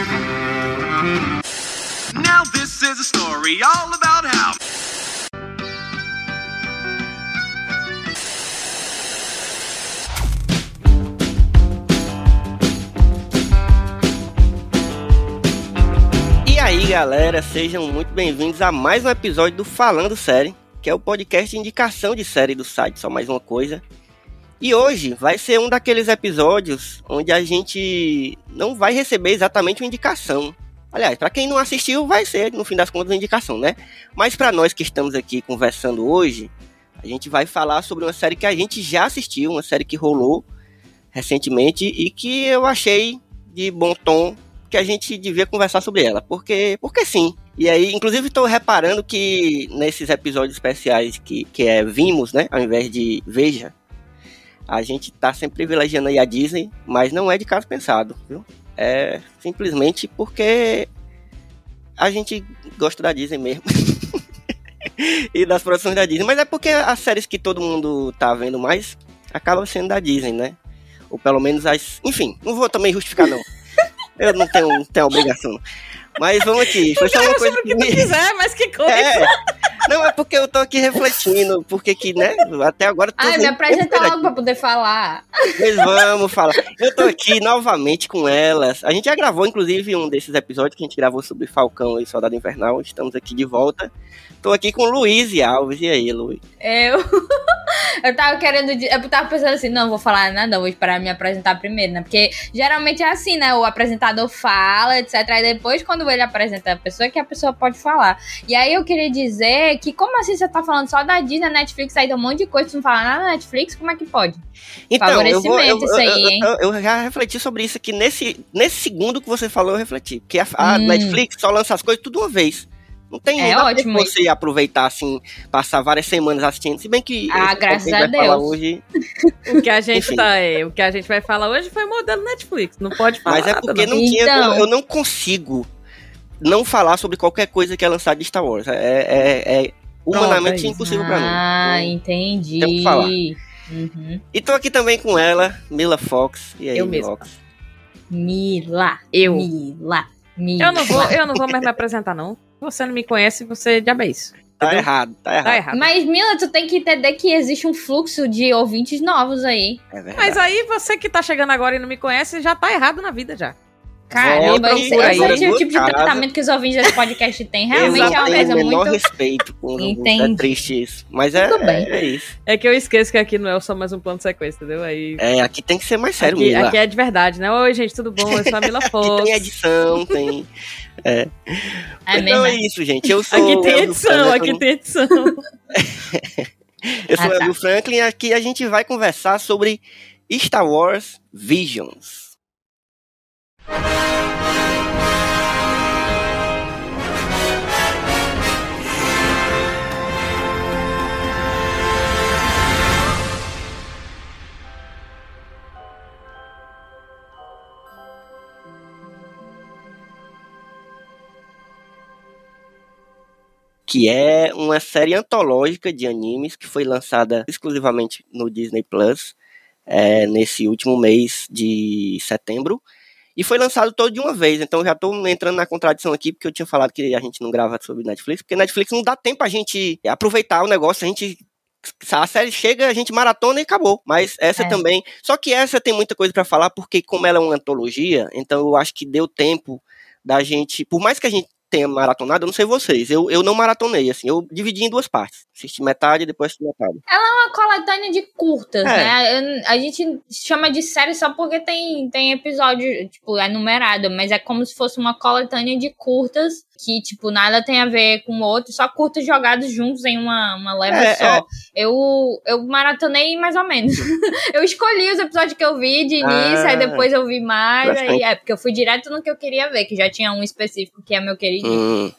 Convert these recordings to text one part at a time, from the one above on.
Now this is a story all about how. E aí, galera, sejam muito bem-vindos a mais um episódio do Falando Série, que é o podcast de indicação de série do site Só Mais Uma Coisa. E hoje vai ser um daqueles episódios onde a gente não vai receber exatamente uma indicação. Aliás, para quem não assistiu, vai ser, no fim das contas, uma indicação, né? Mas para nós que estamos aqui conversando hoje, a gente vai falar sobre uma série que a gente já assistiu, uma série que rolou recentemente e que eu achei de bom tom que a gente devia conversar sobre ela, porque, porque sim. E aí, inclusive, estou reparando que nesses episódios especiais que, que é Vimos, né, ao invés de Veja, a gente tá sempre privilegiando aí a Disney, mas não é de caso pensado, viu? É simplesmente porque a gente gosta da Disney mesmo. e das produções da Disney, mas é porque as séries que todo mundo tá vendo mais acabam sendo da Disney, né? Ou pelo menos as. Enfim, não vou também justificar, não. Eu não tenho, tenho obrigação. Mas vamos aqui. Foi só uma coisa que tu me- quiser, mas que coisa. É. Não, é porque eu tô aqui refletindo, porque que, né, até agora... Ai, me apresenta logo pra poder falar. Pois vamos falar. Eu tô aqui novamente com elas. A gente já gravou, inclusive, um desses episódios que a gente gravou sobre Falcão e Soldado Invernal. Estamos aqui de volta. Tô aqui com Luiz e Alves. E aí, Luiz? Eu. Eu tava querendo. Eu tava pensando assim, não vou falar nada, vou esperar me apresentar primeiro, né? Porque geralmente é assim, né? O apresentador fala, etc. Aí depois, quando ele apresenta a pessoa, é que a pessoa pode falar. E aí eu queria dizer que, como assim você tá falando só da Disney, Netflix, aí tem um monte de coisa, você não fala nada da Netflix, como é que pode? Então, eu, vou, eu, Favorecimento isso aí, eu- hein? eu- eu já refleti sobre isso aqui. Nesse, nesse segundo que você falou, eu refleti. Porque a, a Hum. Netflix só lança as coisas tudo uma vez. Não tem É ótimo pra você aproveitar, assim, passar várias semanas assistindo. Se bem que Ah, graças que a gente a vai falar Deus. hoje O que a gente Enfim. tá, é, o que a gente vai falar hoje foi modelo Netflix. Não pode falar. Mas é nada, porque não. não tinha. Então. como- Eu não consigo não falar sobre qualquer coisa que é lançada de Star Wars. É, é- é humanamente Pronto, impossível pra mim. Ah, Então, entendi. Tem que falar. Uhum. E tô aqui também com ela, Mila Fox. E aí, Eu Mila mesma. Fox? Mila. Eu. Mila. Mila. Eu não vou, eu não vou mais me apresentar, não. Se você não me conhece, você já é isso. Tá Entendeu? errado, tá errado. Tá errado. Mas, Mila, tu tem que entender que existe um fluxo de ouvintes novos aí. É verdade. Mas aí você que tá chegando agora e não me conhece, já tá errado na vida já. Caramba, esse, é o tipo de tratamento que os ouvintes desse podcast têm. Realmente eu é uma coisa o menor muito. respeito com ouvintes, Entendi. É triste isso. Mas é, Tudo bem. é, é isso. É que eu esqueço que aqui não é só mais um plano de sequência, entendeu? Aí. É, aqui tem que ser mais sério, aqui, Mila. aqui é de verdade, né? Oi, gente, tudo bom? Eu sou a Mila Aqui Fox. tem edição, tem. É então mesmo. é isso, gente. Eu sou Aqui tem o edição, Franklin. aqui tem edição. Eu sou Ah, o tá. Elvio Franklin e aqui a gente vai conversar sobre Star Wars Visions. Que é uma série antológica de animes que foi lançada exclusivamente no Disney Plus é, nesse último mês de setembro. E foi lançado todo de uma vez, então já tô entrando na contradição aqui, porque eu tinha falado que a gente não grava sobre Netflix, porque Netflix não dá tempo a gente aproveitar o negócio, a gente. A série chega, a gente maratona e acabou. Mas essa É. também. Só que essa tem muita coisa pra falar, porque como ela é uma antologia, então eu acho que deu tempo da gente. Por mais que a gente tenha maratonado, eu não sei vocês, eu, eu não maratonei, assim, eu dividi em duas partes. Assisti metade e depois assisti metade. uma coletânea de curtas, É. né? A gente chama de série só porque tem, tem episódio, tipo, é numerado, mas é como se fosse uma coletânea de curtas que, tipo, nada tem a ver com o outro, só curtas jogados juntos em uma, uma leva É, só. é. Eu, eu maratonei mais ou menos. eu escolhi os episódios que eu vi de início, Ah, aí depois eu vi mais, aí é, porque eu fui direto no que eu queria ver, que já tinha um específico que é meu querido. Hum.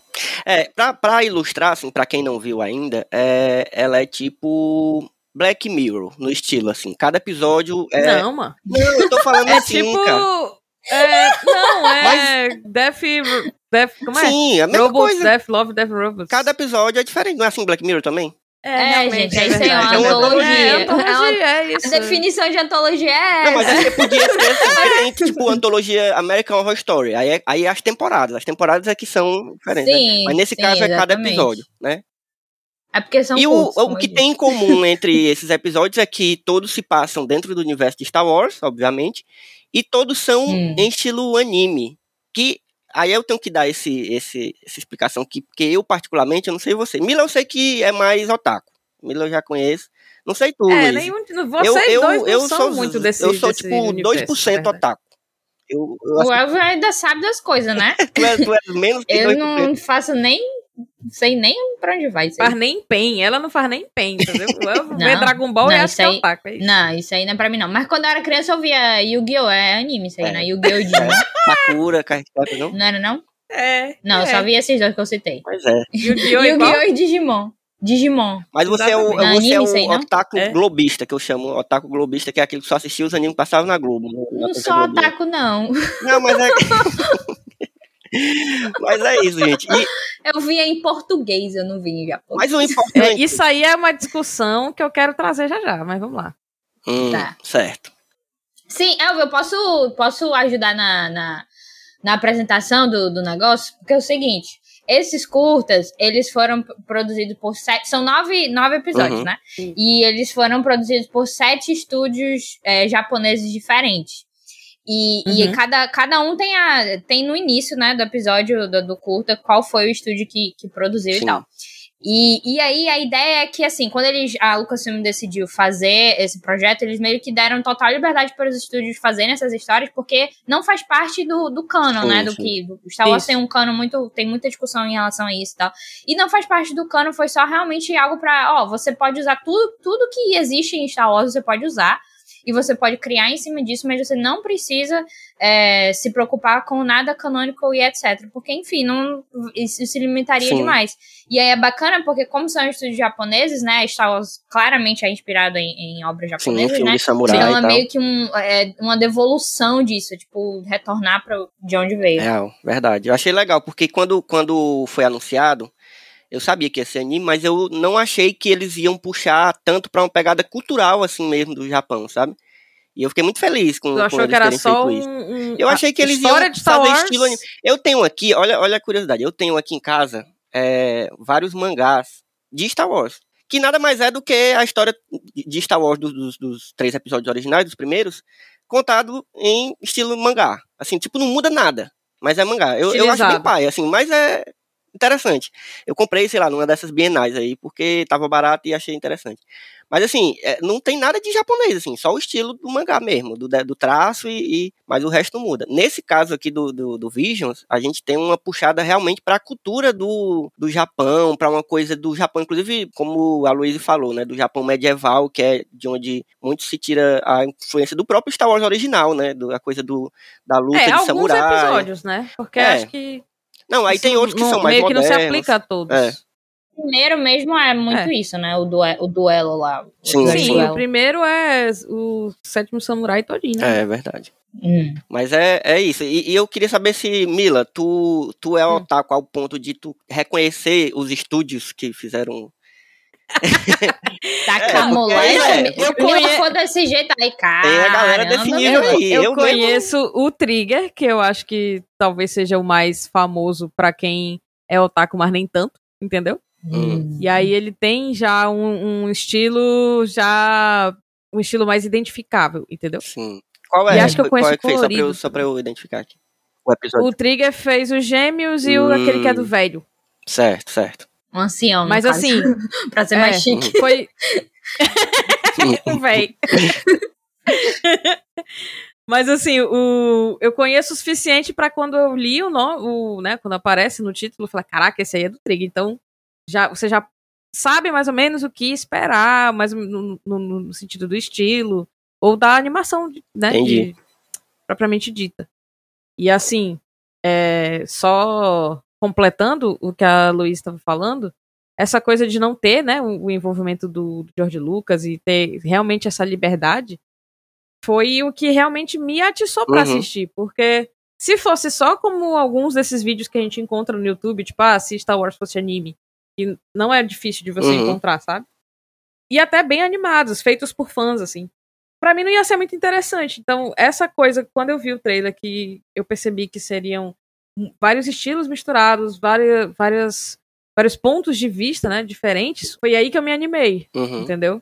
É, pra, pra ilustrar, assim, pra quem não viu ainda, é, ela é tipo Black Mirror, no estilo, assim. Cada episódio é. Não, mano. Não, eu tô falando É assim, tipo. cara. É, não, é. Death. Death. Como é? Sim, a mesma Robots, coisa. Death, Love, Death, Robots. Cada episódio é diferente. Não é assim Black Mirror também? É, realmente, gente, isso aí é uma verdade. antologia. É, antologia. é A isso. definição de antologia é Não, mas essa. é porque podia ser diferente, tipo antologia American Horror Story. Aí, é- aí as temporadas. As temporadas é que são diferentes. né? Sim, Mas nesse sim, caso é cada exatamente. episódio, né? É porque são E o, o que tem em comum entre esses episódios é que todos se passam dentro do universo de Star Wars, obviamente, e todos são Hum. em estilo anime. Que aí eu tenho que dar esse, esse, essa explicação que, porque eu, particularmente, eu não sei você. Mila, eu sei que é mais otaku. Mila eu já conheço. Não sei tu, É, Luiz. nenhum, vocês dois não são sou, muito desse Eu sou, desse tipo, universo, 2% na verdade. otaku. Eu, eu O Elvio ainda sabe das coisas, né? tu és, tu és menos que Eu 2%. não faço nem. Sei nem pra onde vai isso aí. Faz nem pen, ela não faz nem pen, entendeu? Eu Não, ver Dragon Ball não, e acho que é aí- otaku. É isso. Não, isso aí não é pra mim, não. Mas quando eu era criança, eu via Yu-Gi-Oh! É anime isso aí, É. né? Yu-Gi-Oh! e Digimon. Sakura, Carricata, não? Não era, não? É. Não, eu é. só vi esses dois que eu citei. Pois é. Yu-Gi-Oh! Yu-Gi-Oh! e Digimon. Digimon. Mas você é o, Exatamente. Não, você é anime, aí, o não? otaku É. globista, que eu chamo otaku globista, que é aquele que só assistia os animes que passavam na Globo. né? Na Não sou otaku, não. Não, mas é... mas é isso, gente. E, Eu via em português, eu não vi em japonês. mas o É, importante... isso aí é uma discussão que eu quero trazer já já, mas vamos lá. Hum, Tá. Certo. Sim, Elvio, eu posso, posso ajudar na, na, na apresentação do, do negócio? Porque é o seguinte, esses curtas, eles foram produzidos por sete, são nove, nove episódios, Uhum. né? E eles foram produzidos por sete estúdios é, japoneses diferentes. E, e Uhum. cada, cada um tem, a, tem no início, né, do episódio do, do curta, qual foi o estúdio que, que produziu Sim. e tal. E, e aí a ideia é que, assim, quando eles, a Lucasfilm decidiu fazer esse projeto, eles meio que deram total liberdade para os estúdios fazerem essas histórias, porque não faz parte do, do canon, Sim, né? Do sim. que. Do Star Wars tem um canon muito. Tem muita discussão em relação a isso e tal. E não faz parte do canon, foi só realmente algo pra. Ó, você pode usar tudo, tudo que existe em Star Wars, você pode usar. E você pode criar em cima disso, mas você não precisa é, se preocupar com nada canônico e etc. Porque, enfim, não, isso se limitaria Sim. demais. E aí é bacana porque, como são estúdios japoneses, né? Star Wars claramente é inspirado em, em obras Sim, japonesas, filme né? samurai Então é meio que um, é, uma devolução disso, tipo, retornar pra de onde veio. Real, verdade. Eu achei legal, porque quando, quando foi anunciado, eu sabia que ia ser anime, mas eu não achei que eles iam puxar tanto pra uma pegada cultural, assim mesmo, do Japão, sabe? E eu fiquei muito feliz com, Tu com achou que era só um, um- Eu achei que eles história iam de Star fazer Wars. estilo anime. Eu tenho aqui, olha, olha a curiosidade, eu tenho aqui em casa é, vários mangás de Star Wars. Que nada mais é do que a história de Star Wars dos, dos- dos três episódios originais, dos primeiros, contado em estilo mangá. Assim, tipo, não muda nada. Mas é mangá. Eu, eu acho bem pai, assim, mas é interessante. Eu comprei, sei lá, numa dessas bienais aí, porque tava barato e achei interessante. Mas assim, é, não tem nada de japonês, assim, só o estilo do mangá mesmo, do, do traço e, e- Mas o resto muda. Nesse caso aqui do, do, do Visions, a gente tem uma puxada realmente pra cultura do, do Japão, pra uma coisa do Japão, inclusive, como a Luísa falou, né? Do Japão medieval, que é de onde muito se tira a influência do próprio Star Wars original, né? Do, a coisa do, da luta É, de alguns samurai. episódios, né? Porque É. acho que. Não, aí isso tem outros que não- são mais Meio que não modernos. se aplica a todos. É. O primeiro mesmo é muito É. isso, né? O, due o duelo lá. O Sim, duelo. o primeiro é o sétimo samurai todinho, né? É verdade. Hum. Mas é, é isso. E, e eu queria saber se, Mila, tu, tu é Hum. otaku ao ponto de tu reconhecer os estúdios que fizeram. Tá É, moléstia. é, Eu eu conheço. Desse jeito aí, cara. Tem a galera nível aí. Eu, eu mesmo- conheço o Trigger, que eu acho que talvez seja o mais famoso pra quem é otaku, mas nem tanto, entendeu? Hum. E aí ele tem já um, um estilo já um estilo mais identificável, entendeu? Sim. Qual é? E acho que eu Qual é conheço que fez? Só pra, eu, colorido só pra eu identificar aqui. O episódio. O Trigger fez os gêmeos e o Hum. aquele que é do velho. Certo, certo. Um ancião, Mas assim, pra ser é, mais chique. foi velho. Mas assim, o, eu conheço o suficiente pra quando eu li o nome, o, né, quando aparece no título, eu falei, caraca, esse aí é do Trigger. Então, já, você já sabe mais ou menos o que esperar, mas no, no- no sentido do estilo ou da animação, né, de- propriamente dita. E assim, é, só completando o que a Luiz estava falando, essa coisa de não ter, né, o, envolvimento do, do George Lucas e ter realmente essa liberdade foi o que realmente me atiçou pra Uhum. assistir, porque se fosse só como alguns desses vídeos que a gente encontra no YouTube, tipo, ah, se Star Wars fosse anime, que não é difícil de você Uhum. encontrar, sabe? e até bem animados, feitos por fãs, assim. Pra mim não ia ser muito interessante. Então, essa coisa, quando eu vi o trailer, que eu percebi que seriam vários estilos misturados, várias, várias, vários pontos de vista, né, diferentes, foi aí que eu me animei, Uhum. entendeu?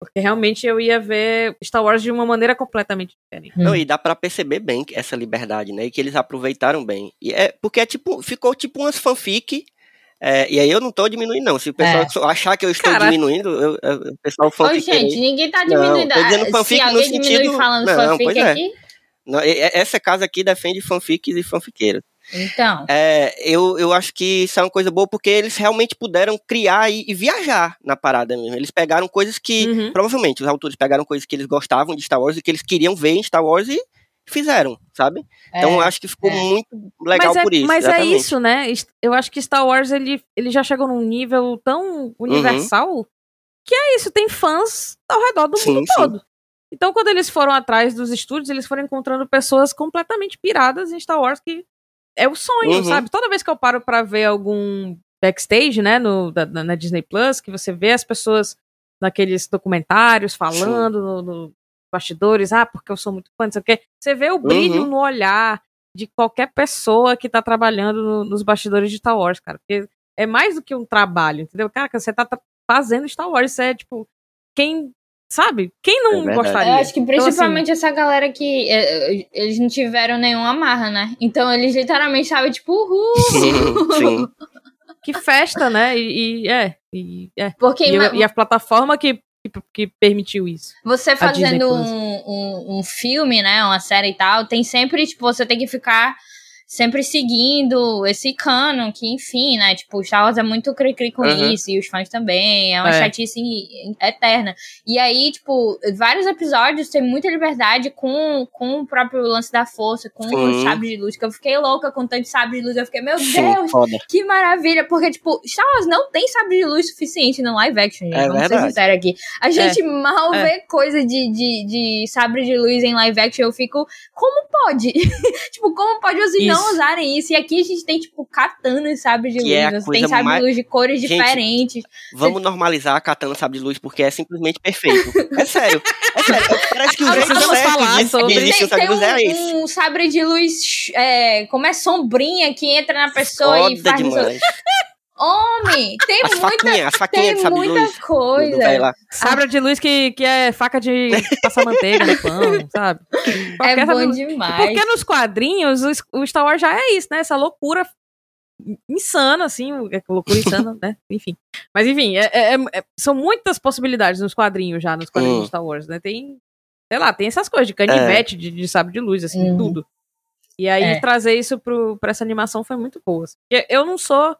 Porque realmente eu ia ver Star Wars de uma maneira completamente diferente. Não, e dá pra perceber bem essa liberdade, né? E que eles aproveitaram bem. E é porque é tipo, ficou tipo umas fanfic. é, e aí eu não tô diminuindo, não. Se o pessoal É. achar que eu estou Cara. diminuindo, eu, eu- o pessoal Ô, fanfic. gente, ninguém tá Não, diminuindo. tô dizendo Ah, fanfic Se no alguém diminui sentido- falando Não, fanfic pois é. aqui, Essa casa aqui defende fanfics e fanfiqueiros. Então. É, eu, eu acho que isso é uma coisa boa porque eles realmente puderam criar e, e viajar na parada mesmo. Eles pegaram coisas que, Uhum. provavelmente, os autores pegaram coisas que eles gostavam de Star Wars e que eles queriam ver em Star Wars e fizeram, sabe? Então eu é, acho que ficou é. muito legal é, por isso. Mas é exatamente. isso, né? Eu acho que Star Wars ele, ele já chegou num nível tão universal que é isso, tem fãs ao redor do Sim, mundo sim. todo. Então, quando eles foram atrás dos estúdios, eles foram encontrando pessoas completamente piradas em Star Wars, que é o sonho, Uhum. sabe? Toda vez que eu paro pra ver algum backstage, né, no, da- na, Disney Plus, que você vê as pessoas naqueles documentários falando no, no bastidores, ah, porque eu sou muito fã, não sei o quê. Você vê o brilho Uhum. no olhar de qualquer pessoa que tá trabalhando no- nos bastidores de Star Wars, cara. Porque é mais do que um trabalho, entendeu? Cara, você tá fazendo Star Wars, isso é tipo, quem, sabe? Quem É não verdade. gostaria? Eu acho que Então, assim, principalmente essa galera que é, é, eles não tiveram nenhuma marra, né? Então eles literalmente estavam tipo, uhul! Sim. que festa, né? E, e é, e, é. Porque E, eu- e a plataforma que, que, que permitiu isso. você fazendo um, um, um filme, né? Uma série e tal, tem sempre, tipo, você tem que ficar sempre seguindo esse canon, que enfim, né? Tipo, o Star Wars é muito cri-cri com Uhum. isso, e os fãs também, é uma É. chatice eterna. E aí, tipo, vários episódios tem muita liberdade com, com o próprio lance da força, com Sim. os sabres de luz, que eu fiquei louca com tanto sabre de luz, eu fiquei, meu Sim, Deus, foda. que maravilha, porque, tipo, Star Wars não tem sabre de luz suficiente no live action, gente. É Vamos ser verdade. sinceros aqui. A gente mal é. vê coisa de, de, de sabre de luz em live action. Eu fico, como pode? tipo, como pode vocês não usarem isso? E aqui a gente tem, tipo, katana e sabre de Que luz. é você coisa tem sabre mais- de luz de cores Gente, diferentes. Vamos normalizar a katana sabre de luz porque é simplesmente perfeito. É sério. É sério. Parece que o jeito vamos certo falar de, sobre- de Tem, um sabre tem de luz é esse. um, um sabre de luz, é, como é sombrinha, que entra na pessoa e Foda faz... demais. Homem, tem As muita, faquinhas, as faquinhas tem de sabre de muita luz. coisa. Sabra de luz que, que é faca de passar manteiga no pão, sabe? É Qualquer bom sabre- demais. Porque nos quadrinhos, o, o Star Wars já é isso, né? Essa loucura insana, assim, é loucura insana, né? Enfim. Mas enfim, é- é- é- são muitas possibilidades nos quadrinhos já, nos quadrinhos Hum. de Star Wars, né? Tem, sei lá, tem essas coisas de canivete, de, de sabre de luz, assim, Uhum. tudo. E aí É. trazer isso pro, pra essa animação foi muito boa. assim. Eu não sou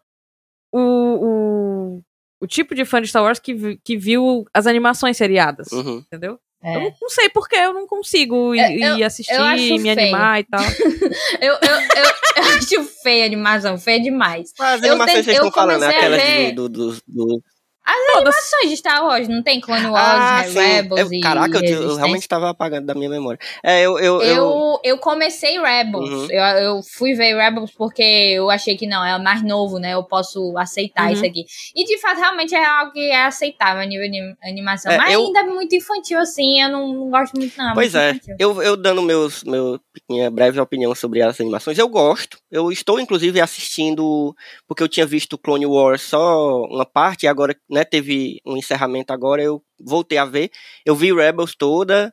o, o, o tipo de fã de Star Wars que, que viu as animações seriadas, Uhum. entendeu? É. Eu não, não sei porque eu não consigo ir, É, eu- ir assistir, me feio. animar e tal. Eu, eu, eu, eu acho feia a animação, feia demais. As Eu animações que vocês eu estão falando, a aquelas ver- do, do, do, do- Todas. Ações de Star Wars, não tem Clone Wars, Ah, né. Rebels Eu- e Caraca, eu, eu realmente estava apagando da minha memória. É, eu. eu, eu... Eu, comecei Rebels. Uhum. Eu, eu fui ver Rebels porque eu achei que não, é mais novo, né? Eu posso aceitar Uhum. isso aqui. E de fato, realmente é algo que é aceitável a nível de animação. É, Mas ainda é muito infantil, assim. Eu não, não gosto muito, não. Pois muito é, infantil. eu, eu dando meus, meu, minha breve opinião sobre as animações, eu gosto. Eu estou, inclusive, assistindo, porque eu tinha visto Clone Wars só uma parte, e agora né, teve um encerramento agora, eu voltei a ver. Eu vi Rebels toda,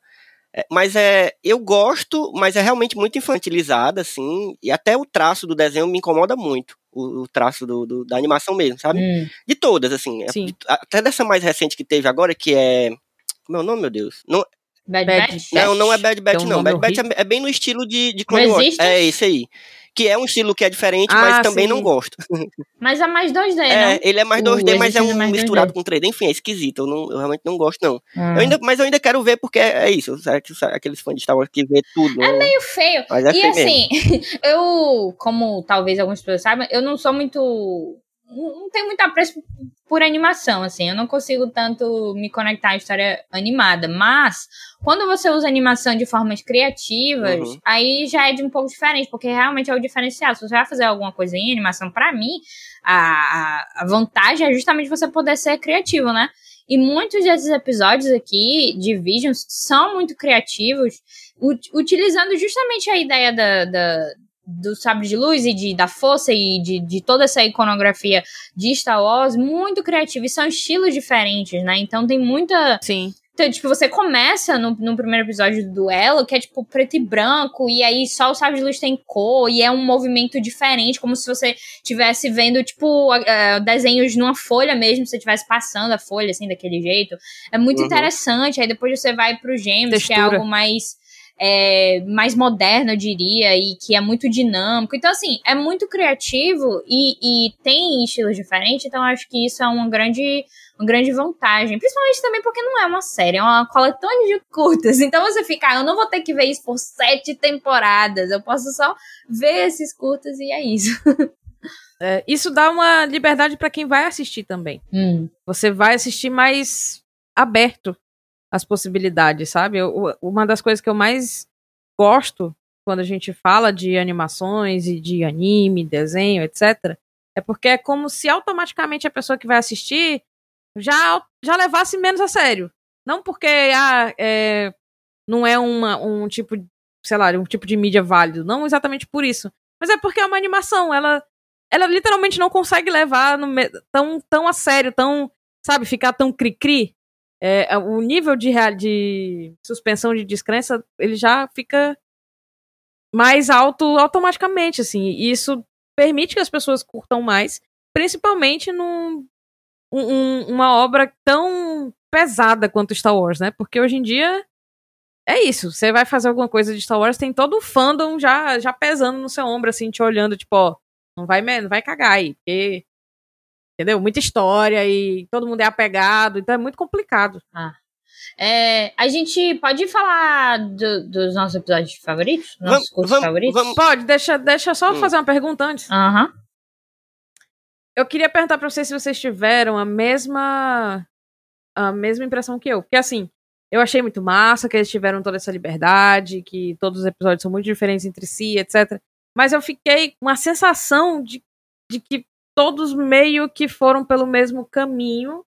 é, mas é, eu gosto, mas é realmente muito infantilizada, assim, e até o traço do desenho me incomoda muito. O, o traço do, do- da animação mesmo, sabe? Hum. De todas, assim. é- Sim. de- até dessa mais recente que teve agora, que é. Como é o nome, meu Deus? Não, Bad, Batch? não, não é Bad Batch, um não. Bad Batch é, é bem no estilo de, de Clone Wars. É esse aí. Que é um estilo que é diferente, Ah, mas também sim. não gosto. Mas é mais 2D, É, né? ele é mais O 2D, mas é é um mais 2D. misturado com 3D. Enfim, é esquisito. Eu, não- eu realmente não gosto, não. Hum. Eu ainda, mas eu ainda quero ver porque é, é isso. Sabe, que- sabe, aqueles fãs de Star Wars que vê tudo. É né? meio feio. É e feio assim, eu, como talvez algumas pessoas saibam, eu não sou muito. Não tenho muito apreço por animação, assim. Eu não consigo tanto me conectar à história animada. Mas, quando você usa animação de formas criativas, Uhum. aí já é de um pouco diferente, porque realmente é o diferencial. Se você vai fazer alguma coisa em animação, pra mim, a, a, a vantagem é justamente você poder ser criativo, né? E muitos desses episódios aqui de Visions são muito criativos, utilizando justamente a ideia da, da do sabre de luz e de, da força e de, de toda essa iconografia de Star Wars muito criativa. E são estilos diferentes, né? Então tem muita. Sim. Então, tipo, você começa no, no primeiro episódio do duelo, que é tipo preto e branco, e aí só o sabre de luz tem cor, e é um movimento diferente, como se você estivesse vendo, tipo, uh, desenhos numa folha mesmo, se você estivesse passando a folha, assim, daquele jeito. É muito uhum. interessante. Aí depois você vai pro Gêmeos, que é algo mais é, mais moderno, eu diria, e que é muito dinâmico. Então, assim, é muito criativo e, e tem estilos diferentes, então acho que isso é uma grande, uma grande vantagem. Principalmente também porque não é uma série, é uma coletânea de curtas. Então você fica, ah, eu não vou ter que ver isso por sete temporadas, eu posso só ver esses curtas e é isso. É, isso dá uma liberdade para quem vai assistir também. Hum. Você vai assistir mais aberto as possibilidades, sabe? Eu, uma das coisas que eu mais gosto quando a gente fala de animações e de anime, desenho, etc., é porque é como se automaticamente a pessoa que vai assistir já, já levasse menos a sério. Não porque ah, é, não é uma, um tipo, sei lá, um tipo de mídia válido. Não exatamente por isso. Mas é porque é uma animação. Ela, ela literalmente não consegue levar no, tão, tão a sério, tão, sabe, ficar tão cri-cri é, o nível de, de suspensão de descrença ele já fica mais alto automaticamente, assim. E isso permite que as pessoas curtam mais, principalmente num um, uma obra tão pesada quanto Star Wars, né? Porque hoje em dia é isso. Você vai fazer alguma coisa de Star Wars, tem todo o fandom já, já pesando no seu ombro, assim, te olhando, tipo, ó, não vai, não vai cagar aí, porque entendeu? Muita história e todo mundo é apegado, então é muito complicado. Ah. É, a gente pode falar do, dos nossos episódios favoritos? Nossos vamos, vamos, favoritos? Vamos. Pode, deixa, deixa só hum. fazer uma pergunta antes. Aham. Uhum. Eu queria perguntar pra vocês se vocês tiveram a mesma a mesma impressão que eu. Porque assim, eu achei muito massa que eles tiveram toda essa liberdade, que todos os episódios são muito diferentes entre si, etc. Mas eu fiquei com a sensação de, de que todos meio que foram pelo mesmo caminho,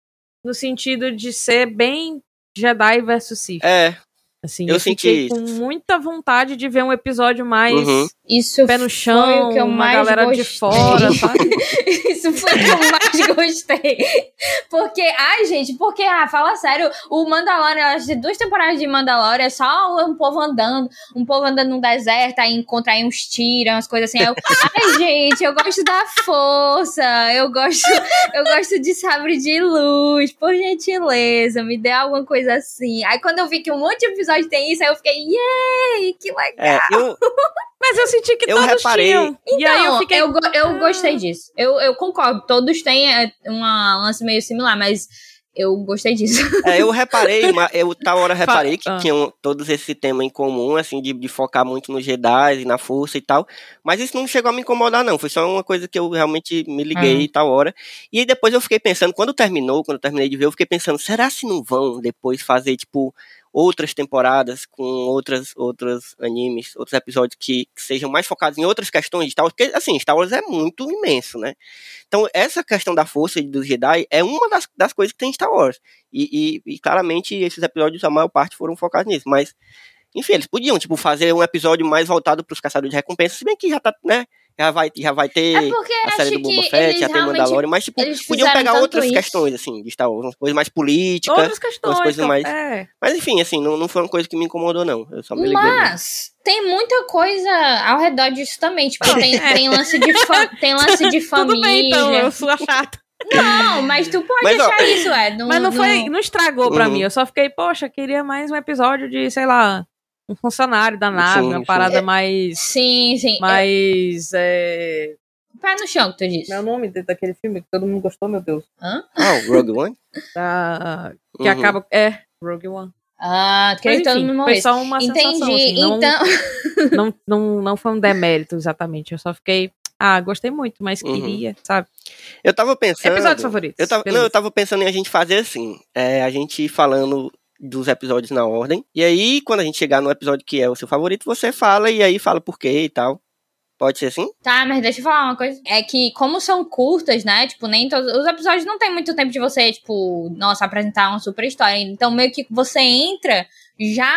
no sentido de ser bem Jedi versus Sith. É. Assim, eu, eu senti com muita vontade de ver um episódio mais uhum. Isso pé no chão, o que eu uma mais galera gostei. de fora, sabe? Isso foi o que eu mais gostei. Porque, ai, gente, porque, ah, fala sério, o Mandalorian, as duas temporadas de Mandalorian é só um povo andando, um povo andando no deserto, aí encontra aí uns tiros, umas coisas assim. Aí eu, ai, gente, eu gosto da força, eu gosto, eu gosto de sabre de luz, por gentileza, me dê alguma coisa assim. Aí quando eu vi que um monte de episódio tem isso, aí eu fiquei, yay, que legal. É, eu... Mas eu senti que eu todos reparei. tinham. Então, e aí eu, fiquei... eu, eu gostei disso. Eu, eu concordo, todos têm é, uma lance meio similar, mas eu gostei disso. É, eu reparei, eu tal hora reparei que ah. tinham todos esse tema em comum, assim, de, de focar muito nos Jedi e na força e tal. Mas isso não chegou a me incomodar, não. Foi só uma coisa que eu realmente me liguei Ah. tal hora. E aí depois eu fiquei pensando, quando terminou, quando eu terminei de ver, eu fiquei pensando, será se não vão depois fazer, tipo, outras temporadas com outras outros animes, outros episódios que, que sejam mais focados em outras questões de Star Wars, porque assim, Star Wars é muito imenso, né? Então, essa questão da força dos Jedi é uma das, das coisas que tem em Star Wars. E, e, e claramente esses episódios, a maior parte foram focados nisso, mas enfim, eles podiam, tipo, fazer um episódio mais voltado para os caçadores de recompensa, se bem que já tá, né? Já vai, já vai ter É a série do Boba Fett, já tem Mandalorian, mas tipo, eles podiam pegar outras isso. questões, assim, de Star Wars, umas coisas mais políticas. Outras questões. coisas que eu- mais- É. Mas enfim, assim, não, não foi uma coisa que me incomodou, não. Eu só me liguei. Mas tem muita coisa ao redor disso também. Tipo, tem, É. tem lance de, fa- tem lance de família. Tudo bem, então, eu sou a chata. Não, mas tu pode Mas, ó, achar isso, é. Não, Mas não foi, não estragou pra Uhum. mim. Eu só fiquei, poxa, queria mais um episódio de, sei lá, um funcionário da nave, Sim, uma sim. parada mais. Sim, sim. Mais. É... Pé no chão que tu disse. Como é o nome daquele filme que todo mundo gostou, meu Deus? Hã? Ah, o Rogue One? Da... Que Uhum. acaba. É, Rogue One. Ah, queria que todo mundo foi só uma Entendi. sensação. Assim, não, então. não, não, não foi um demérito exatamente. Eu só fiquei. Ah, gostei muito, mas Uhum. queria, sabe? Eu tava pensando. Episódios favoritos. Eu tava, não, eu tava pensando em a gente fazer assim. é, a gente falando dos episódios na ordem. E aí, quando a gente chegar no episódio que é o seu favorito, você fala e aí fala por quê e tal. Pode ser assim? Tá, mas deixa eu falar uma coisa. É que, como são curtas, né? Tipo, nem todos. Os episódios não tem muito tempo de você, tipo, nossa, apresentar uma super história. Então, meio que você entra já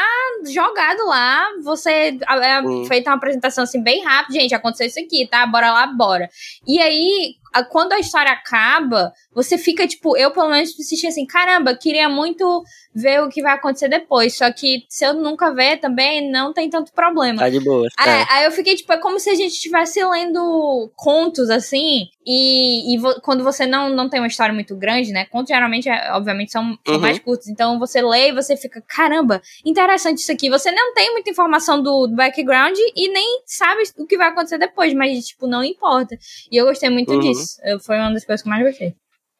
jogado lá, você é Hum. feita uma apresentação assim bem rápida, gente, aconteceu isso aqui, tá? Bora lá, bora. E aí, quando a história acaba, você fica tipo, eu pelo menos assisti assim, caramba, queria muito ver o que vai acontecer depois, só que se eu nunca ver também não tem tanto problema. Tá de boa. É, aí eu fiquei, tipo, é como se a gente estivesse lendo contos, assim, e, e vo- quando você não, não tem uma história muito grande, né? Contos geralmente, é, obviamente, são, são Uhum. mais curtos. Então você lê e você fica, caramba, interessante isso aqui. Você não tem muita informação do, do background e nem sabe o que vai acontecer depois, mas, tipo, não importa. E eu gostei muito Uhum. disso. Foi uma das coisas que eu mais gostei.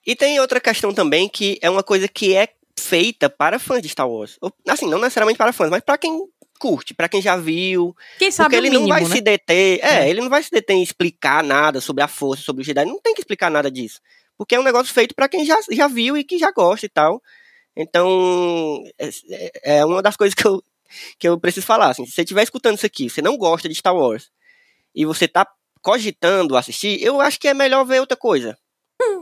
E tem outra questão também que é uma coisa que é feita para fãs de Star Wars. Assim, não necessariamente para fãs, mas para quem curte, para quem já viu. Quem sabe Porque ele mínimo, não vai né? se deter. É, ele não vai se deter em explicar nada sobre a força, sobre o Jedi. Não tem que explicar nada disso. Porque é um negócio feito para quem já, já viu e que já gosta e tal. Então, é, é uma das coisas que eu, que eu preciso falar. Assim, se você estiver escutando isso aqui, você não gosta de Star Wars, e você tá cogitando assistir, eu acho que é melhor ver outra coisa.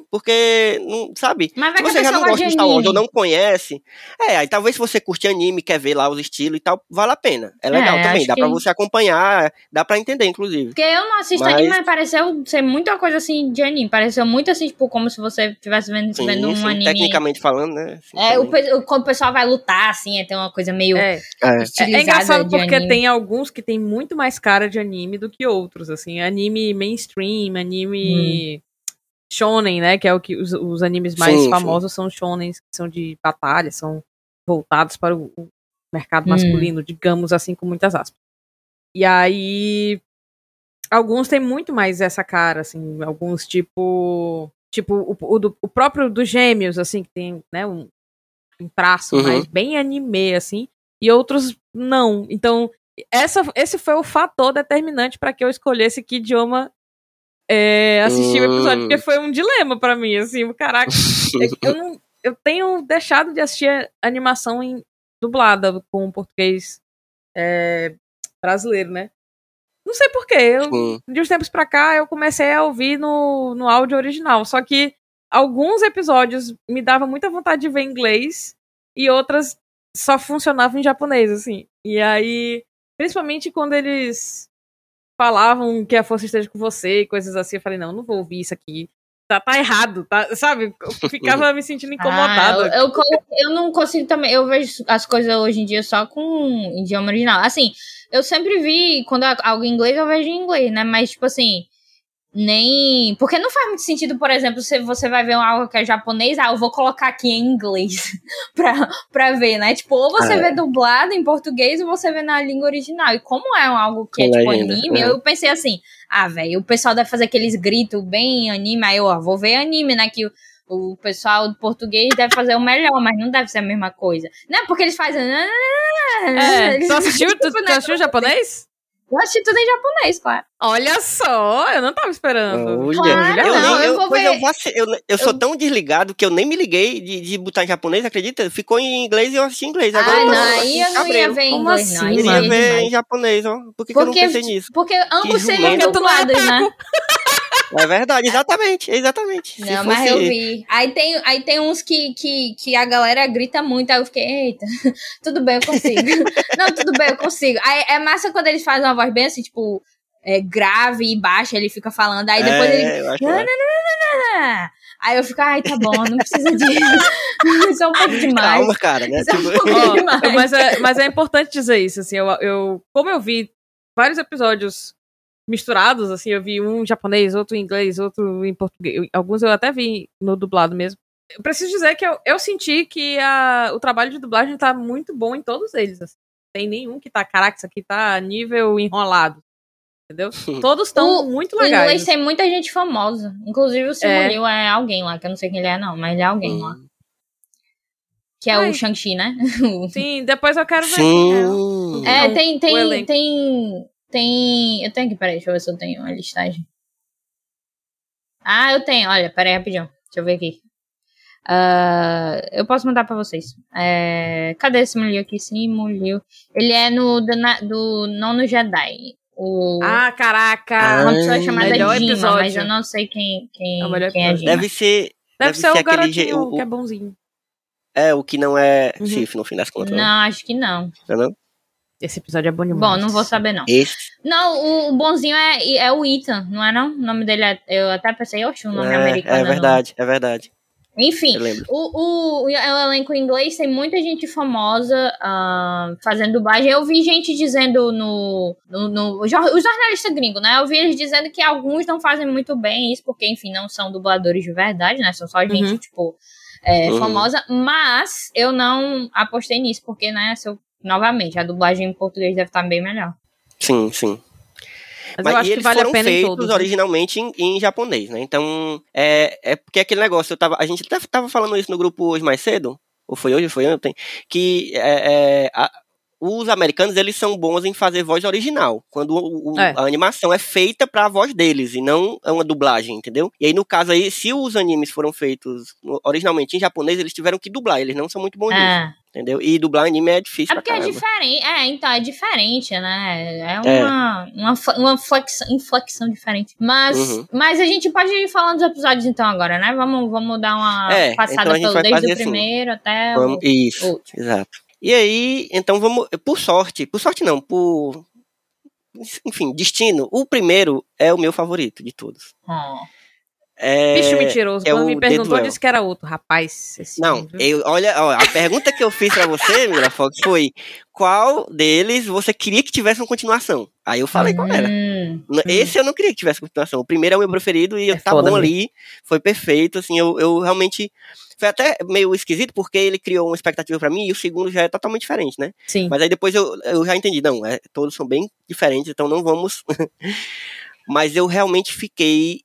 Porque, não, sabe? Mas vai Se você já não gosta gosta de Star Wars ou não conhece, é, aí talvez se você curte anime, quer ver lá os estilos e tal, vale a pena. É legal É, também, dá que- pra você acompanhar, dá pra entender, inclusive. Porque eu não assisto Mas- anime, mas pareceu ser muita coisa assim de anime. Pareceu muito assim, tipo, como se você estivesse vendo, Sim, vendo um sim, anime. tecnicamente falando, né? Assim, É, o, também. pe- o- quando o pessoal vai lutar, assim, é, tem uma coisa meio É, É. É, estilizada é engraçado de porque anime. tem alguns que tem muito mais cara de anime do que outros, assim, anime mainstream, anime shonen, né, que é o que os, os animes mais Sim, sim. famosos são shonens, que são de batalha, são voltados para o, o mercado Hum. masculino, digamos assim, com muitas aspas. E aí alguns têm muito mais essa cara, assim, alguns tipo tipo o, o, do- o próprio dos gêmeos, assim, que tem, né, um, um traço Uhum. mais bem anime, assim, e outros não. Então, essa, esse foi o fator determinante para que eu escolhesse que idioma é, assistir o episódio, Hum. porque foi um dilema para mim, assim, caraca, eu, eu não, eu tenho deixado de assistir animação em dublada com português é, brasileiro, né? Não sei porquê, eu, de uns tempos pra cá eu comecei a ouvir no, no áudio original, só que alguns episódios me dava muita vontade de ver em inglês e outras só funcionavam em japonês, assim. E aí, principalmente quando eles falavam que a força esteja com você e coisas assim, eu falei, não, não vou ouvir isso aqui. Tá, tá errado, tá? Sabe? Eu ficava me sentindo Ah, incomodada. eu, eu, co- eu não consigo também. Eu vejo as coisas hoje em dia só com idioma original. Assim, eu sempre vi, quando é algo em inglês, eu vejo em inglês, né? Mas, tipo assim, nem. Porque não faz muito sentido, por exemplo, se você vai ver algo que é japonês, ah, eu vou colocar aqui em inglês pra, pra ver, né? Tipo, ou você Ah, é. vê dublado em português ou você vê na língua original. E como é algo que é Com tipo legenda, anime, é. eu pensei assim, ah, velho, o pessoal deve fazer aqueles gritos bem anime, aí eu, ó, vou ver anime, né? Que o, o pessoal do português deve fazer o melhor, mas não deve ser a mesma coisa. Não é porque eles fazem. É, Eles- tu assistiu, tu, tipo, tu né? assistiu japonês? Eu assisti tudo em japonês, claro. Olha só, eu não tava esperando. Olha, Claro, eu, não, nem- eu eu- vou ver- eu, vaci- eu, eu sou tão desligado que eu nem me liguei de, de botar em japonês, acredita? Ficou em inglês e eu assisti em inglês. Agora Ah, eu tô, não, assim, aí eu não ia ver em inglês, não. assim, aí Eu seria ver em japonês, ó. Por que, que eu não Porque, pensei nisso? porque ambos seriam. Porque não é dublados, né? É verdade, exatamente, exatamente. Não, mas fosse- eu vi. Aí tem, aí tem uns que, que, que a galera grita muito, aí eu fiquei, eita, tudo bem, eu consigo. não, tudo bem, eu consigo. Aí é massa quando eles fazem uma voz bem assim, tipo, é, grave e baixa, ele fica falando, aí depois é, ele. eu acho Não, que- Ah! Aí eu fico, ai, tá bom, não precisa de. Isso é um pouco demais. Calma, cara, né? Isso é um Tipo, pouco demais. mas, é, mas é importante dizer isso, assim, eu, eu, como eu vi vários episódios misturados, assim, eu vi um em japonês, outro em inglês, outro em português, alguns eu até vi no dublado mesmo. Eu preciso dizer que eu, eu senti que a, o trabalho de dublagem tá muito bom em todos eles, assim. Tem nenhum que tá, caraca, isso aqui tá nível enrolado, entendeu? Todos estão muito O legais. inglês tem muita gente famosa. Inclusive o Simu É. Liu é alguém lá, que eu não sei quem ele é, não, mas ele é alguém lá. Hum. Que é Ai. o Shang-Chi, né? Sim, depois eu quero ver. Sim. É, Não, tem, o tem, tem, tem. Eu tenho aqui, peraí, deixa eu ver se eu tenho a listagem. Ah, eu tenho, olha, peraí, rapidinho. Deixa eu ver aqui. Ah, eu posso mandar pra vocês. É, cadê esse Liu aqui? Simu Liu. Ele é no do, na- do Nono Jedi. o Ah, caraca! Ah, uma pessoa chamada melhor Dima, episódio. mas eu não sei quem, quem, É o quem é. Deve ser. Deve, ser, o aquele garotinho o- que é bonzinho. É, o que não é Uhum. chifre, no fim das contas. né? Não, acho que não. Não, não? Esse episódio é bom demais. Bom, não vou saber não. Esse. Não, o, o bonzinho é, é o Ethan, não é não? O nome dele é. Eu até pensei, oxe, o nome é, americano. é não. verdade, é verdade. Enfim, o, o, o elenco em inglês tem muita gente famosa ah, fazendo dublagem. Eu vi gente dizendo no, no, no- jor- Os jornalistas gringos, né? Eu vi eles dizendo que alguns não fazem muito bem isso, porque, enfim, não são dubladores de verdade, né? São só gente, Uhum. tipo, é, Uhum. famosa. Mas eu não apostei nisso, porque, né, se eu, novamente, a dublagem em português deve estar bem melhor. Sim, sim. Mas, Mas eu acho e que eles vale a foram pena em feitos todos. né? originalmente em, em japonês, né? Então, é, é porque aquele negócio, eu tava, a gente até tava falando isso no grupo hoje mais cedo, ou foi hoje, ou foi ontem, que é, é, a- os americanos, eles são bons em fazer voz original, quando o- o- É. a animação é feita pra voz deles, e não é uma dublagem, entendeu? E aí, no caso aí, se os animes foram feitos originalmente em japonês, eles tiveram que dublar, eles não são muito bons nisso, É. entendeu? E dublar anime é difícil É porque é diferente. É, então, é diferente, né? É uma, uma, fle- uma flexão, inflexão diferente. Mas, Uhum. mas a gente pode ir falando dos episódios então agora, né? Vamos, vamos dar uma É, passada então a gente pelo, desde o assim. primeiro até Vamos- o Isso. último. Exato. E aí, então vamos. Por sorte, por sorte não, por. Enfim, destino. O primeiro é o meu favorito de todos. Ó. É, Bicho mentiroso. é Quando me perguntou, disse que era outro. Rapaz, Não, eu, olha, ó, a pergunta que eu fiz pra você, Mila Fox, foi qual deles você queria que tivesse uma continuação? Aí eu falei qual era. Hum. Esse eu não queria que tivesse continuação. O primeiro é o meu preferido e É tá bom mesmo. ali. Foi perfeito, assim, eu, eu realmente... Foi até meio esquisito porque ele criou uma expectativa pra mim e o segundo já é totalmente diferente, né? Sim. Mas aí depois eu, eu já entendi, não, é, todos são bem diferentes, então não vamos. Mas eu realmente fiquei,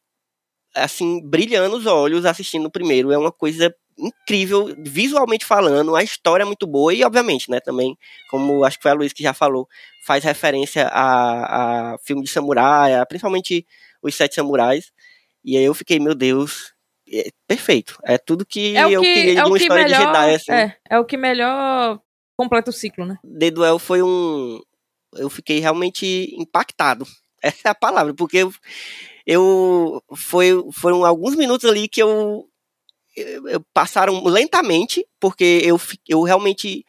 assim, brilhando os olhos assistindo o primeiro. É uma coisa incrível, visualmente falando, a história é muito boa e, obviamente, né, também, como acho que foi a Luiz que já falou, faz referência a, a filme de samurai, a, principalmente os Sete Samurais. E aí eu fiquei, meu Deus, é perfeito. É tudo que É o eu que, queria de é o uma que história melhor, de Jedi, assim. é, é o que melhor completa o ciclo, né? The Duel foi um. Eu fiquei realmente impactado. Essa é a palavra, porque eu. Eu foi, foram alguns minutos ali que eu, eu- eu- passaram lentamente, porque eu, eu realmente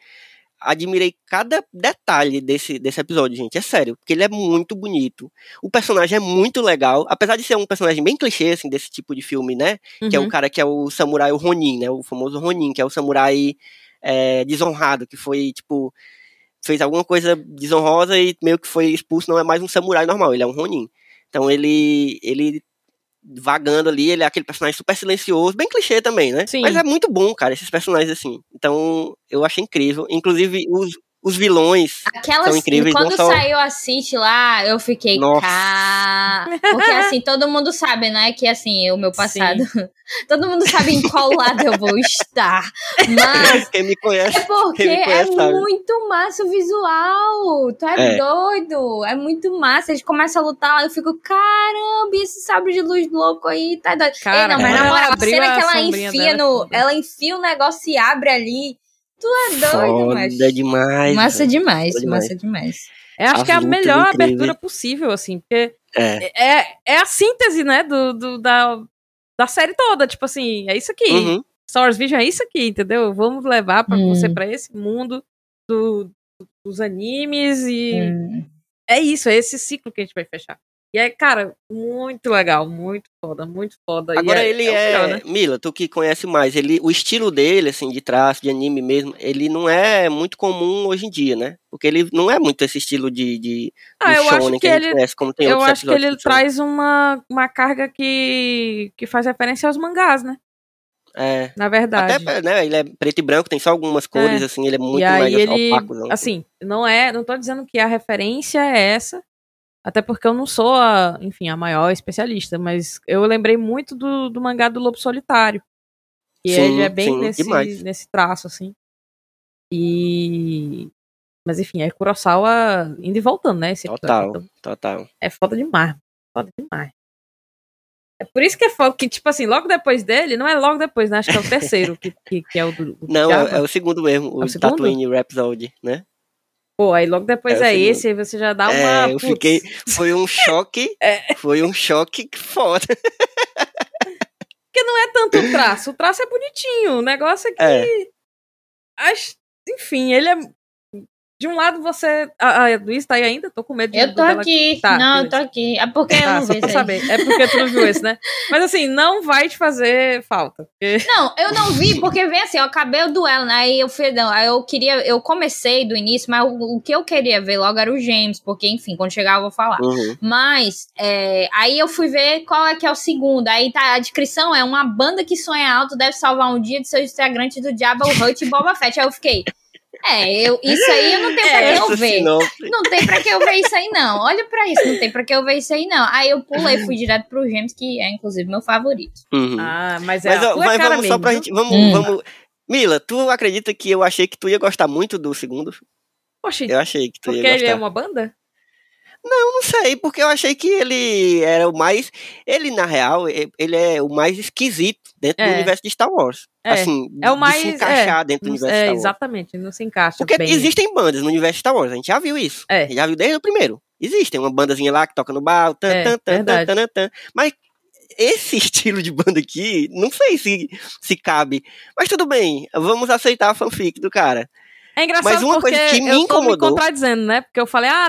admirei cada detalhe desse, desse episódio, gente. É sério, porque ele é muito bonito. O personagem é muito legal, apesar de ser um personagem bem clichê, assim, desse tipo de filme, né? que é o Uhum. cara que é o samurai o Ronin, né? O famoso Ronin, que é o samurai é, desonrado, que foi, tipo, fez alguma coisa desonrosa e meio que foi expulso, não é mais um samurai normal, ele é um Ronin. Então ele, ele vagando ali, ele é aquele personagem super silencioso, bem clichê também, né? Sim. Mas é muito bom, cara, esses personagens assim. Então eu achei incrível. Inclusive os, os vilões. Aquela São incríveis, quando saiu a City lá, eu fiquei Nossa. cá. Porque assim, todo mundo sabe, né? Que assim, o meu passado. todo mundo sabe em qual lado eu vou estar. Mas Quem me conhece é porque Quem me é conhece sabe. muito massa o visual. Tu é, É. doido. É muito massa. Eles começam a lutar, eu fico, caramba, e esse sabre de luz louco aí, tá doido. Cara, Ei, não, mas na moral, a cena que ela enfia dela, é no. Ela enfia o negócio e abre ali. Tu é doido, mas. foda demais. Massa demais, Foda demais. massa demais. Eu acho As que é a melhor incríveis. abertura possível, assim, porque É. é, é a síntese, né, do, do- da, da série toda. Tipo assim, é isso aqui. Uhum. Star Wars Vision é isso aqui, entendeu? Vamos levar pra Hum. você pra esse mundo do- dos animes e Hum. é isso, é esse ciclo que a gente vai fechar. E é, cara, muito legal, muito foda, muito foda. E Agora é- ele o é, melhor, né? Mila, tu que conhece mais, ele, o estilo dele, assim, de traço, de anime mesmo, ele não é muito comum hoje em dia, né? Porque ele não é muito esse estilo de, de Ah, eu acho que a gente ele, conhece, como tem eu acho que ele traz uma, uma carga que, que faz referência aos mangás, né? É, Na verdade. até, né, ele é preto e branco, tem só algumas cores, assim, ele é muito mais ele, opaco. assim, não é, não tô dizendo que a referência é essa, até porque eu não sou a, enfim, a maior especialista, mas eu lembrei muito do, do mangá do Lobo Solitário. E Sim, ele é bem sim, nesse, demais. nesse traço, assim. E. Mas enfim, é Kurosawa indo e voltando, né? Total, Então, total. é foda demais. Foda demais. É por isso que é foda, que, tipo assim, logo depois dele, não é logo depois, né? Acho que é o terceiro, que, que, que é o do. do Não, é, é o segundo mesmo, o, É o? Tatooine Rhapsody, né? Pô, aí logo depois É é, esse, aí você já dá uma. É, eu putz. fiquei. Foi um choque. É. Foi um choque foda. Porque não é tanto o traço. O traço é bonitinho. O negócio é que. É. Acho- Enfim, ele é. De um lado você. A, a Luiz tá aí ainda? Tô com medo de. Eu tô dela- aqui. Tá, não, eu tô aqui. É porque eu Tá, não só vi pra saber. É porque tu não viu esse, né? Mas assim, não vai te fazer falta. Porque- Não, eu não vi, porque vem assim, eu acabei o duelo, né? Aí eu fui, não, aí eu queria, eu comecei do início, mas o, o que eu queria ver logo era o James, porque, enfim, quando chegar eu vou falar. Uhum. Mas, é, aí eu fui ver qual é que é o segundo. Aí tá, a descrição é uma banda que sonha alto deve salvar um dia de seus integrantes do Jabba o Hutt e Boba Fett. Aí eu fiquei, é, eu, isso aí eu não tenho pra que eu ver. Não tem pra que eu ver isso aí, não. Olha pra isso, não tem pra que eu ver isso aí, não. Aí eu pulei, fui direto pro James, que é inclusive meu favorito. Uhum. Ah, mas é Mas, a ó, mas cara vamos só mesmo, pra viu? gente. Vamos, Hum. vamos. Mila, tu acredita que eu achei que tu ia gostar muito do segundo? Oxi, Eu achei que tu porque ia ele gostar. é uma banda? Não sei, porque eu achei que ele era o mais. Ele, na real, ele é o mais esquisito dentro do É. universo de Star Wars. É, assim, é o de mais- se encaixar é, dentro do Não- universo é, de Star Wars. exatamente, não se encaixa Porque bem. existem bandas no universo de Star Wars, a gente já viu isso. É. A gente já viu desde o primeiro. Existem uma bandazinha lá que toca no bar, tan, É, tan, tan, tan, tan, tan. mas esse estilo de banda aqui, não sei se, se cabe. Mas tudo bem, vamos aceitar a fanfic do cara. É engraçado Mas uma porque coisa que me eu tô me incomodou- contradizendo, né? Porque eu falei, ah,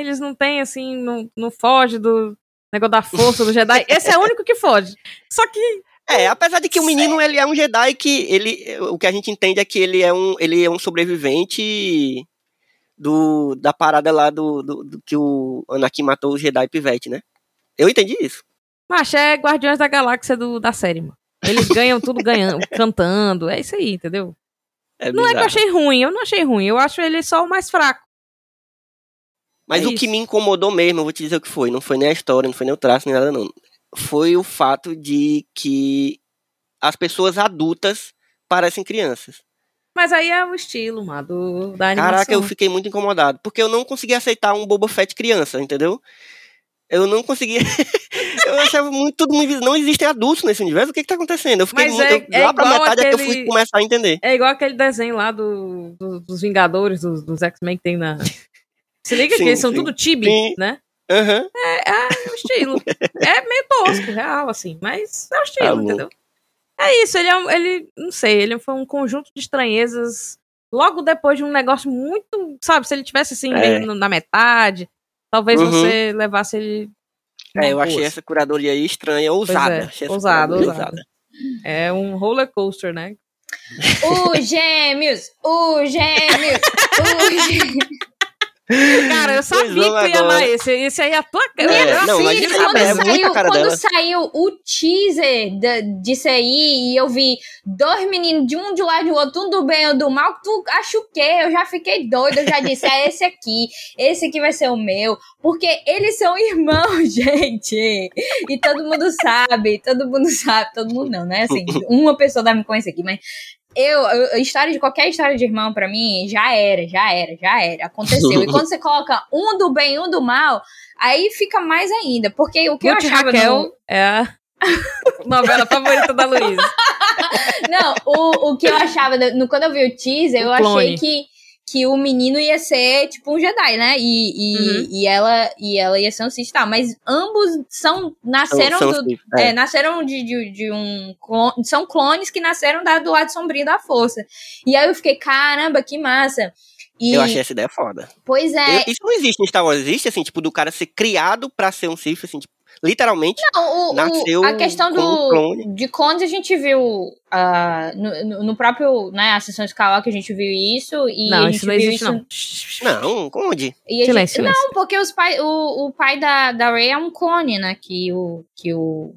eles não têm, assim, não, não foge do negócio da força do Jedi. Esse é o único que foge. Só que, É, apesar de que o menino ele é um Jedi que ele, o que a gente entende é que ele é um, ele é um sobrevivente do da parada lá do, do, do que o Anakin matou o Jedi Pivete, né? Eu entendi isso. macho, é Guardiões da Galáxia do, da série, mano. Eles ganham tudo ganhando, cantando. É isso aí, entendeu? É Não é que eu achei ruim, eu não achei ruim. Eu acho ele só o mais fraco. Mas É o que isso. me incomodou mesmo, eu vou te dizer o que foi. Não foi nem a história, não foi nem o traço, nem nada, não. Foi o fato de que as pessoas adultas parecem crianças. Mas aí é o estilo, mano, do, da animação. Caraca, eu fiquei muito incomodado. Porque eu não conseguia aceitar um Boba Fett criança, entendeu? Eu não conseguia. eu achava muito tudo muito. Não existem adultos nesse universo. O que que tá acontecendo? Eu fiquei Mas muito. é- eu- é lá pra metade é que eu aquele- fui começar a entender. É igual aquele desenho lá do, do- dos Vingadores, dos, dos X-Men que tem na. Se liga Sim, que eles são sim. tudo tibi, Sim. né? Aham. É, é o estilo. é meio tosco, real, assim, mas é o estilo, Tá bom. entendeu? É isso, ele é um. Ele, não sei, ele foi um conjunto de estranhezas logo depois de um negócio muito. Sabe, se ele tivesse assim, É. na metade, talvez Uhum. você levasse ele. É, eu achei essa curadoria aí estranha, ousada. é, curadoria ousado. É um roller coaster, né? Os gêmeos! Os gêmeos! Os gêmeos! Cara, eu sabia que tu ia amar esse. Esse aí é a tua cara. É, não, Sim, isso quando, é muita saiu, cara quando dela. saiu o teaser da- disso aí e eu vi dois meninos de um de um lado e do outro, um do bem e um do mal, tu acha o quê? Eu já fiquei doida, eu já disse, é esse aqui, esse aqui vai ser o meu, porque eles são irmãos, gente, e todo mundo sabe, todo mundo sabe, todo mundo não, né, assim, uma pessoa deve me conhecer aqui, mas eu, eu- história de qualquer história de irmão pra mim já era, já era, já era, aconteceu. E quando você coloca um do bem e um do mal, aí fica mais ainda, porque o que eu Ruth achava Raquel no- é a novela favorita da Luísa. Não, o, o que eu achava no, no- quando eu vi o teaser, O eu clone. achei que, que o menino ia ser tipo um Jedi, né? E, e, Uhum. e, ela, e ela ia ser um Sith e tal. Mas ambos são, nasceram São- do. é, é. nasceram de, de, de um. clon- São clones que nasceram da, do lado sombrio da força. E aí eu fiquei, caramba, que massa. E, Eu achei essa ideia foda. Pois é. Eu- isso não existe em Star Wars. Existe, assim, tipo, do cara ser criado pra ser um Sith, assim, tipo, literalmente. Não, o- o- nasceu a questão do, clone. de clones a gente viu ah, no, no- próprio, né, a sessão Skywalker a gente viu isso e não, a gente isso não viu existe, isso não. Não, onde? E Silêncio, gente, silêncio. Não, porque os pai, o, o pai da, da Rey é um clone, né, que o, que o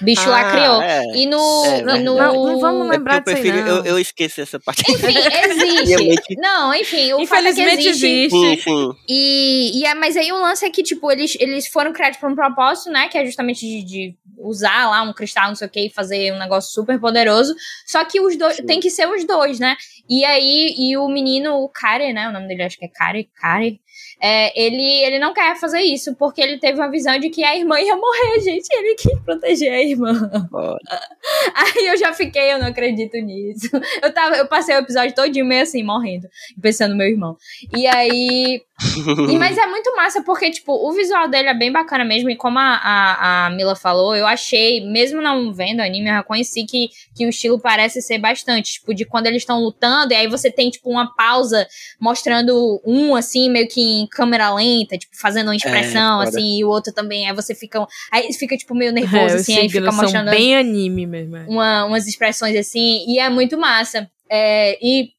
bicho lá Ah, criou. é. E no... É, e no. Não, não vamos É lembrar porque eu disso aí, prefiro, não. eu, eu esqueci essa parte. Enfim, existe. Não, enfim, o fato é que Infelizmente existe. existe. Sim, sim. E, e é, mas aí o lance é que, tipo, eles, eles foram criados por um propósito, né? Que é justamente de, de usar lá um cristal, não sei o que, e fazer um negócio super poderoso. Só que os dois, Sim. tem que ser os dois, né? E aí, e o menino, o Kare, né? O nome dele acho que é Kare, Kare. É, ele, ele não quer fazer isso, porque ele teve uma visão de que a irmã ia morrer, gente. Ele quis proteger a irmã. Aí eu já fiquei, eu não acredito nisso. Eu, tava, eu passei o episódio todinho meio assim, morrendo, pensando no meu irmão. E aí. e, mas é muito massa, porque, tipo, o visual dele é bem bacana mesmo. E como a, a, a Mila falou, eu achei, mesmo não vendo o anime, eu reconheci que, que o estilo parece ser bastante. Tipo, de quando eles estão lutando, e aí você tem, tipo, uma pausa mostrando um, assim, meio que em câmera lenta, tipo, fazendo uma expressão, foda. assim, e o outro também. Aí você fica. Aí fica, tipo, meio nervoso, É, assim, aí fica mostrando bem anime mesmo. é. uma- umas expressões assim, e é muito massa. É, e,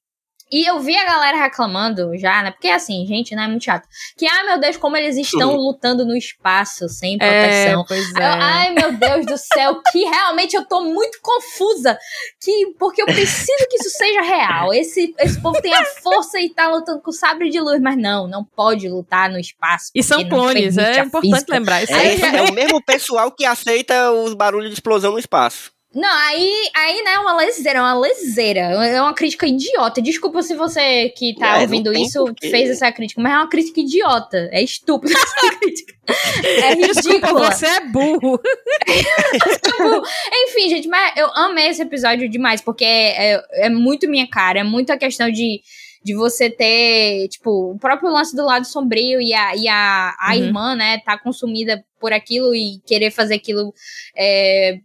e eu vi a galera reclamando já, né? Porque assim, gente, né? É muito chato. Que, ah, meu Deus, como eles estão lutando no espaço, sem É, proteção. pois Aí é. eu, Ai, meu Deus do céu, que realmente eu tô muito confusa. Que, porque eu preciso que isso seja real. Esse, esse povo tem a força e tá lutando com sabre de luz, mas não, não pode lutar no espaço. E são clones, é importante física. lembrar isso. É, já- é o mesmo pessoal que aceita os barulhos de explosão no espaço. Não, aí, aí, né, uma leseira, uma leseira. É uma crítica idiota. Desculpa se você que tá É, não ouvindo isso porquê. fez essa crítica, mas é uma crítica idiota. É estúpida essa crítica. É Desculpa, ridícula. você é burro. Enfim, gente, mas eu amei esse episódio demais, porque é, é muito minha cara. É muito a questão de, de você ter, tipo, o próprio lance do lado sombrio e a, e a, a Uhum. irmã, né, tá consumida por aquilo e querer fazer aquilo, é,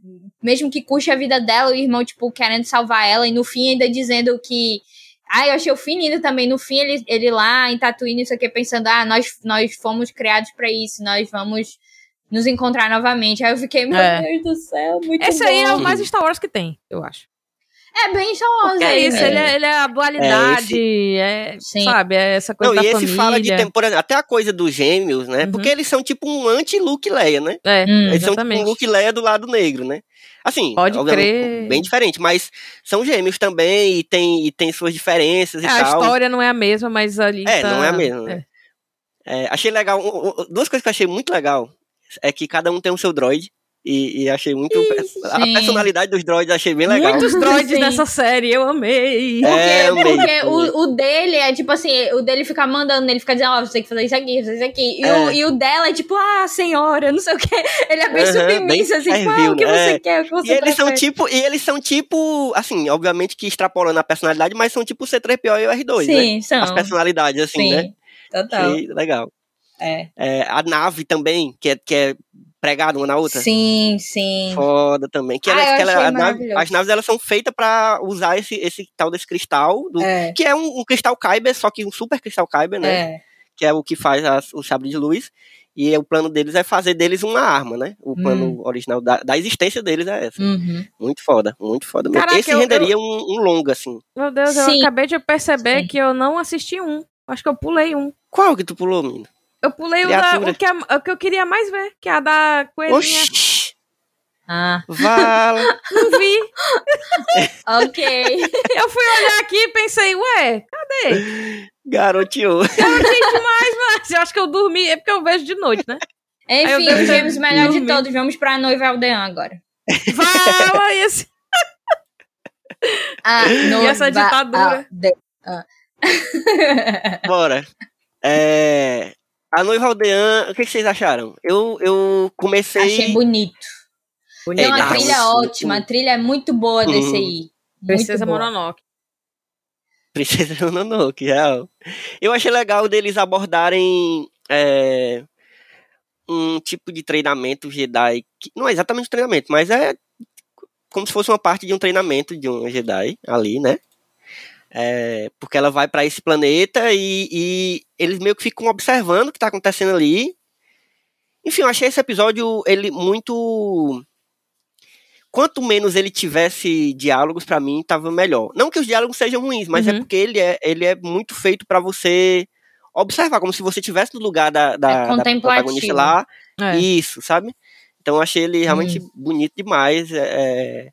mesmo que custe a vida dela, o irmão, tipo, querendo salvar ela e no fim ainda dizendo que. Ah, eu achei o fim lindo também. No fim, ele, ele lá em Tatooine, isso aqui, pensando, ah, nós, nós fomos criados pra isso, nós vamos nos encontrar novamente. Aí eu fiquei, meu É. Deus do céu, muito Esse bom. aí é o mais Star Wars que tem, eu acho. É bem Porque é isso, né? ele é, ele é a dualidade, é, Sim. sabe, é essa coisa Não, da e esse família. fala de tempo, por exemplo, até a coisa dos gêmeos, né? Uhum. Porque eles são tipo um anti-Luke Leia, né? É, Hum, Eles são tipo exatamente. um Luke Leia do lado negro, né? Assim, Pode crer. bem diferente, mas são gêmeos também e tem, e tem suas diferenças e É, a tal. história não é a mesma, mas ali É, tá- não é a mesma, né? é. É, achei legal. Duas coisas que eu achei muito legal é que cada um tem o seu droid. E, e achei muito. a sim. personalidade dos droids eu achei bem legal. Muitos droids Sim. nessa série, eu amei. Porque, É, amei, porque o, o dele é tipo assim, o dele fica mandando, ele fica dizendo, ó, você tem que fazer isso aqui, fazer isso aqui. E, o, É. e o dela é tipo, ah, senhora, não sei o quê. Ele é bem submisso, bem assim, tipo, ah, servil, o que né? você É. quer, o que você E eles são tipo, e eles são tipo, assim, obviamente que extrapolando a personalidade, mas são tipo o C3PO e o R2, né? Sim, são. As personalidades, assim, Sim, né? total. Achei legal. É. É, a nave também, que é, que é pregada uma na outra. Sim, sim. Foda também. Que Ah, ela, eu que ela- nave- as naves elas são feitas pra usar esse, esse tal desse cristal, do- É. que é um, um cristal Kyber, só que um super cristal Kyber, né? É. Que é o que faz as- o sabre de luz. E o plano deles é fazer deles uma arma, né? O plano original da, da existência deles é essa. Uhum. Muito foda, muito foda mesmo. Caraca, Esse eu- renderia Um, um longa, assim. Meu Deus, eu Sim. acabei de perceber Sim. que eu não assisti um. Acho que eu pulei um. Qual que tu pulou, menino? Eu pulei o, da, o, que o que eu queria mais ver, que é a da coelhinha. Oxi! Ah, Vala! Não vi. ok. Eu fui olhar aqui e pensei, ué, cadê? Garoteou. Eu achei demais, mas eu acho que eu dormi. É porque eu vejo de noite, né? Enfim, o James, melhor de dormido. todos, vamos pra noiva aldeã agora. Fala esse. Ah, noiva essa ditadura? aldeã. Bora. É, A noiva aldeã, o que, que vocês acharam? Eu, eu comecei. Achei bonito. Tem É, uma trilha ótima, a trilha é muito boa desse Uhum. aí. Muito Princesa boa. Mononoke. Princesa Mononoke, real. Eu achei legal deles abordarem é, um tipo de treinamento Jedi. Que, não é exatamente treinamento, mas é como se fosse uma parte de um treinamento de um Jedi ali, né? É, porque ela vai para esse planeta e, e eles meio que ficam observando o que tá acontecendo ali. Enfim, eu achei esse episódio ele muito quanto menos ele tivesse diálogos pra mim tava melhor. Não que os diálogos sejam ruins, mas é Uhum. porque ele é ele é muito feito pra você observar como se você estivesse no lugar da, da, É da protagonista lá. É. Isso, sabe? Então eu achei ele realmente bonito demais. é, é,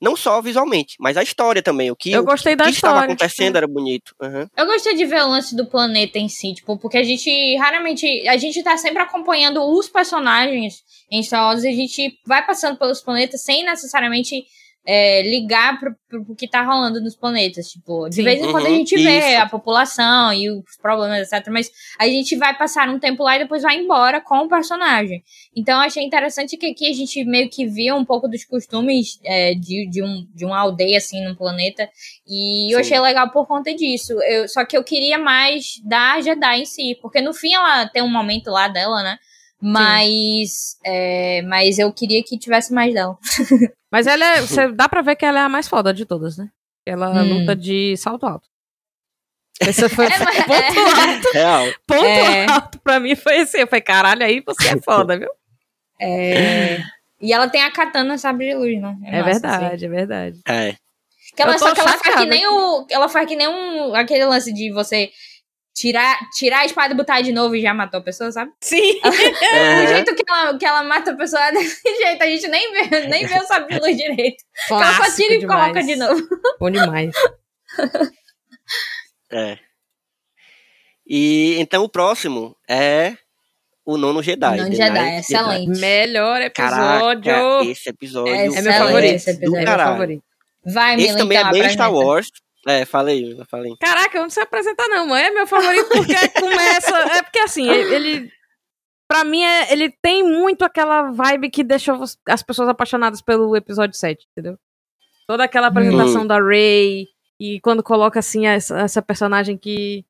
não só visualmente, mas a história também. O que, Eu o gostei que da estava história, acontecendo tipo- era bonito. Aham. Eu gostei de ver o lance do planeta em si, tipo, porque a gente raramente. A gente tá sempre acompanhando os personagens em Star Wars e a gente vai passando pelos planetas sem necessariamente é, ligar pro, pro que tá rolando nos planetas. Tipo, de Sim. vez em quando a Uhum, gente vê isso. a população e os problemas, etc. Mas a gente vai passar um tempo lá e depois vai embora com o personagem. Então eu achei interessante que aqui a gente meio que viu um pouco dos costumes é, de, de, um, de uma aldeia, assim, num planeta. E eu Sim. achei legal por conta disso. Eu, só que eu queria mais da Jedi em si. Porque no fim ela tem um momento lá dela, né? Mas, é, mas eu queria que tivesse mais dela. Mas ela é. Você dá pra ver que ela é a mais foda de todas, né? Ela Hum. luta de salto alto. Esse foi É, mas- ponto é. alto. Real. Ponto É. alto pra mim foi assim. Eu falei, caralho, aí você é foda, viu? É, e ela tem a katana sabre de luz, né? É, massa, assim. verdade, é verdade. É. Que ela, só que ela faz que nem o. Ela faz que nem um. Aquele lance de você tirar, tirar a espada e botar de novo e já matou a pessoa, sabe? Sim. O É. jeito que ela, que ela mata a pessoa é desse jeito. A gente nem vê, nem vê o sabre luz direito. ela só Clássico tira e demais. coloca de novo. Bom demais. É. E então o próximo é o nono Jedi. Nono The Jedi, Ninth excelente. Melhor episódio. Caraca, esse episódio É é meu favorito. esse episódio. É meu favorito. Vai, Esse Mila, também então, é bem apresenta. Star Wars. É, falei, falei. Caraca, eu não sei apresentar, não, mãe. É meu favorito porque começa. É porque assim, ele. Pra mim, é, ele tem muito aquela vibe que deixou as- as pessoas apaixonadas pelo episódio 7, entendeu? Toda aquela apresentação da Rey e quando coloca assim essa, essa personagem que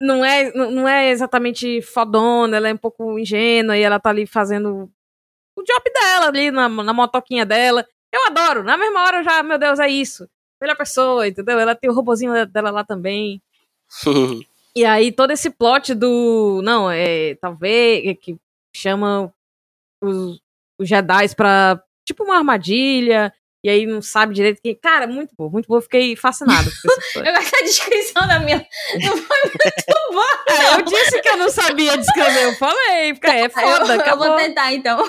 não é, não é exatamente fodona, ela é um pouco ingênua e ela tá ali fazendo o job dela ali na, na motoquinha dela. Eu adoro. Na mesma hora eu já, meu Deus, é isso. Melhor pessoa, entendeu? Ela tem o robozinho dela lá também. E aí todo esse plot do. Não, é. Talvez. é que chama os, os Jedi pra. Tipo uma armadilha. E aí não sabe direito que. Cara, muito bom, muito bom. Eu fiquei fascinado. Eu gosto da descrição da minha. Não foi muito boa. É, eu disse que eu não sabia descrever. Eu falei, porque é foda, eu, eu acabou. vou tentar então.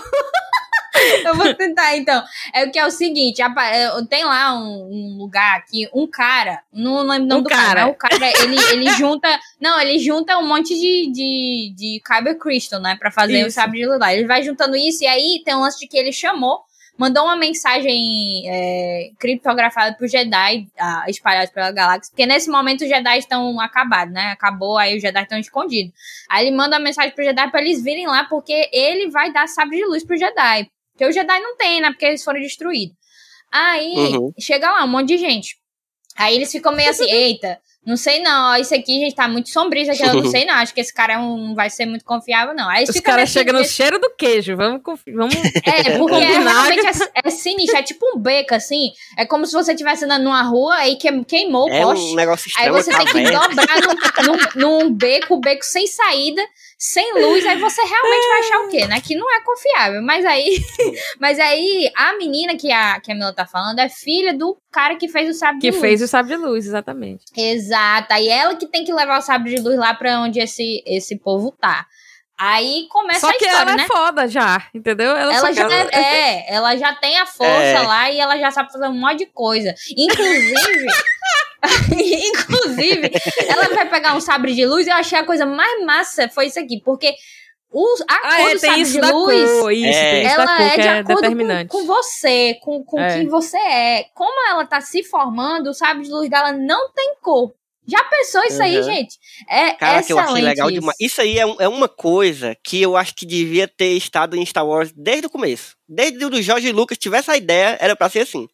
eu vou tentar então. É o que é o seguinte: é, tem lá um, um lugar aqui, um cara, não lembro o nome Um do cara, cara. o cara, ele, ele junta. Não, ele junta um monte de, de, de Kyber Crystal, né? Pra fazer o Isso. sabre de luz lá. Ele vai juntando isso, e aí tem um lance de que ele chamou. Mandou uma mensagem é, criptografada pro Jedi ah, espalhados pela galáxia, porque nesse momento os Jedi estão acabados, né? Acabou, aí os Jedi estão escondidos. Aí ele manda uma mensagem pro Jedi pra eles virem lá, porque ele vai dar sabre de luz pro Jedi. Porque o Jedi não tem, né? Porque eles foram destruídos. Aí Uhum. chega lá um monte de gente. Aí eles ficam meio assim, eita, não sei não, isso aqui, gente, tá muito sombrio, isso aqui eu não sei não, acho que esse cara é um- não vai ser muito confiável não. Aí Os caras chegam no cheiro do queijo. Vamos. vamos... É, porque é, Combinar. realmente é, é sinistro, é tipo um beco, assim, é como se você estivesse andando numa rua e que, queimou o É poste. um negócio Aí você tem que dobrar num, num, num beco, beco sem saída, sem luz, aí você realmente vai achar o quê, né? Que não é confiável. Mas aí, mas aí a menina que a, que a Mila tá falando é filha do cara que fez o sabre Que de luz. fez o sabre de luz, exatamente. Exato. Aí ela que tem que levar o sabre de luz lá pra onde esse, esse povo tá. Aí começa Só a que história, ela né? é foda já, entendeu? Ela, Ela só já quer- é, é, ela já tem a força É. lá e ela já sabe fazer um monte de coisa. Inclusive, inclusive, ela vai pegar um sabre de luz e eu achei a coisa mais massa foi isso aqui, porque o, a Ah, cor é, do sabre isso de luz, cor, isso, É. ela cor, é de é acordo com, com você, com, com É. quem você é. Como ela tá se formando, o sabre de luz dela não tem cor. Já pensou isso aí, Uhum. gente? É Cara, que eu achei legal isso. demais. Isso aí é, é uma coisa que eu acho que devia ter estado em Star Wars desde o começo. Desde o do George Lucas tivesse a ideia, era pra ser assim.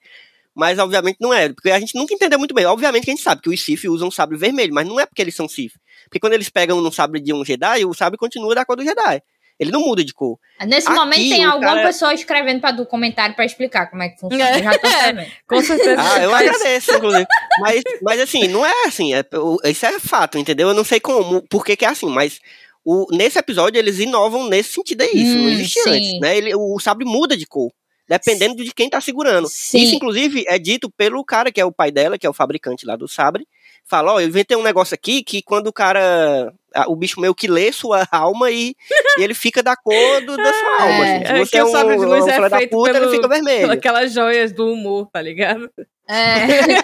Mas obviamente não é, porque a gente nunca entendeu muito bem. Obviamente que a gente sabe que os Sith usam sabre vermelho, mas não é porque eles são Sith. Porque quando eles pegam no sabre de um Jedi, o sabre continua da cor do Jedi. Ele não muda de cor. Nesse Aqui, momento tem alguma cara- pessoa escrevendo para do comentário pra explicar como é que funciona. É. Eu já tô sabendo. Com certeza. Ah, eu agradeço, inclusive. Mas, mas assim, não é assim. É, isso é fato, entendeu? Eu não sei como, por que, que é assim, mas o, nesse episódio eles inovam nesse sentido aí. Isso não Hum, existia sim. antes, né? Ele, o sabre muda de cor. Dependendo de quem tá segurando. Sim. Isso, inclusive, é dito pelo cara que é o pai dela, que é o fabricante lá do sabre. Fala, ó, eu inventei um negócio aqui que quando o cara. O bicho meio que lê sua alma e, e ele fica da cor do, da sua alma. assim. Se é você é o um, sabre de luz um é filho da feito puta, pelo- ele fica vermelho. Aquelas joias do humor, tá ligado? É,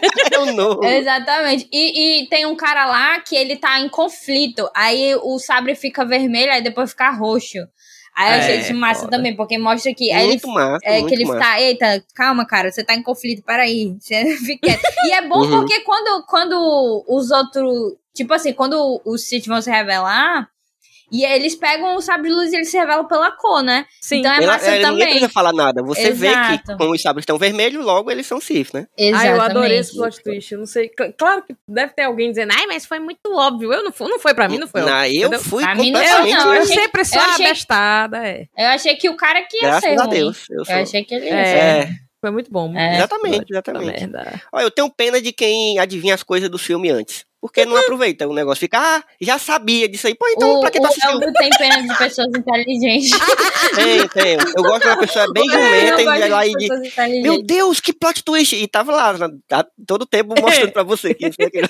É um novo. exatamente. E, e tem um cara lá que ele tá em conflito. Aí o sabre fica vermelho, aí depois fica roxo. Aí eu achei É, isso massa foda. também, porque mostra que. Aí ele muito massa. é muito que ele massa. fica, eita, calma, cara, você tá em conflito, peraí, você fica quieto. E é bom Uhum. porque quando, quando os outros, tipo assim, quando os Sith vão se revelar, e eles pegam o sabre de luz e eles se revelam pela cor, né? Sim. Então é Ela- massa é, ninguém também. precisa falar nada. Você vê Exato. que, como os sabres estão vermelhos, logo eles são Sith, né? Ah, eu Exatamente. adorei esse plot twist. Eu não sei. cl- Claro que deve ter alguém dizendo, ai, mas foi muito óbvio. Eu não fui, não foi pra mim, não foi. Óbvio, eu entendeu? fui Pra mim não completamente. não. Eu, achei- sempre sou achei- bestada, é. Eu achei que o cara que ia Graças ser a. Deus. Eu sou... Eu achei que ele ia É. ser. É, Foi muito bom. muito É. bom. exatamente, exatamente. Olha, eu tenho pena de quem adivinha as coisas do filme antes. Porque não aproveita o negócio. Fica, ah, já sabia disso aí. Pô, então o, pra que tu o assistiu? Eldo tem pena de pessoas inteligentes. Tem, tem. Eu gosto de uma pessoa bem jumenta e vai lá e diz, meu Deus, que plot twist! E tava lá, na- tá todo tempo mostrando pra você que isso aquilo.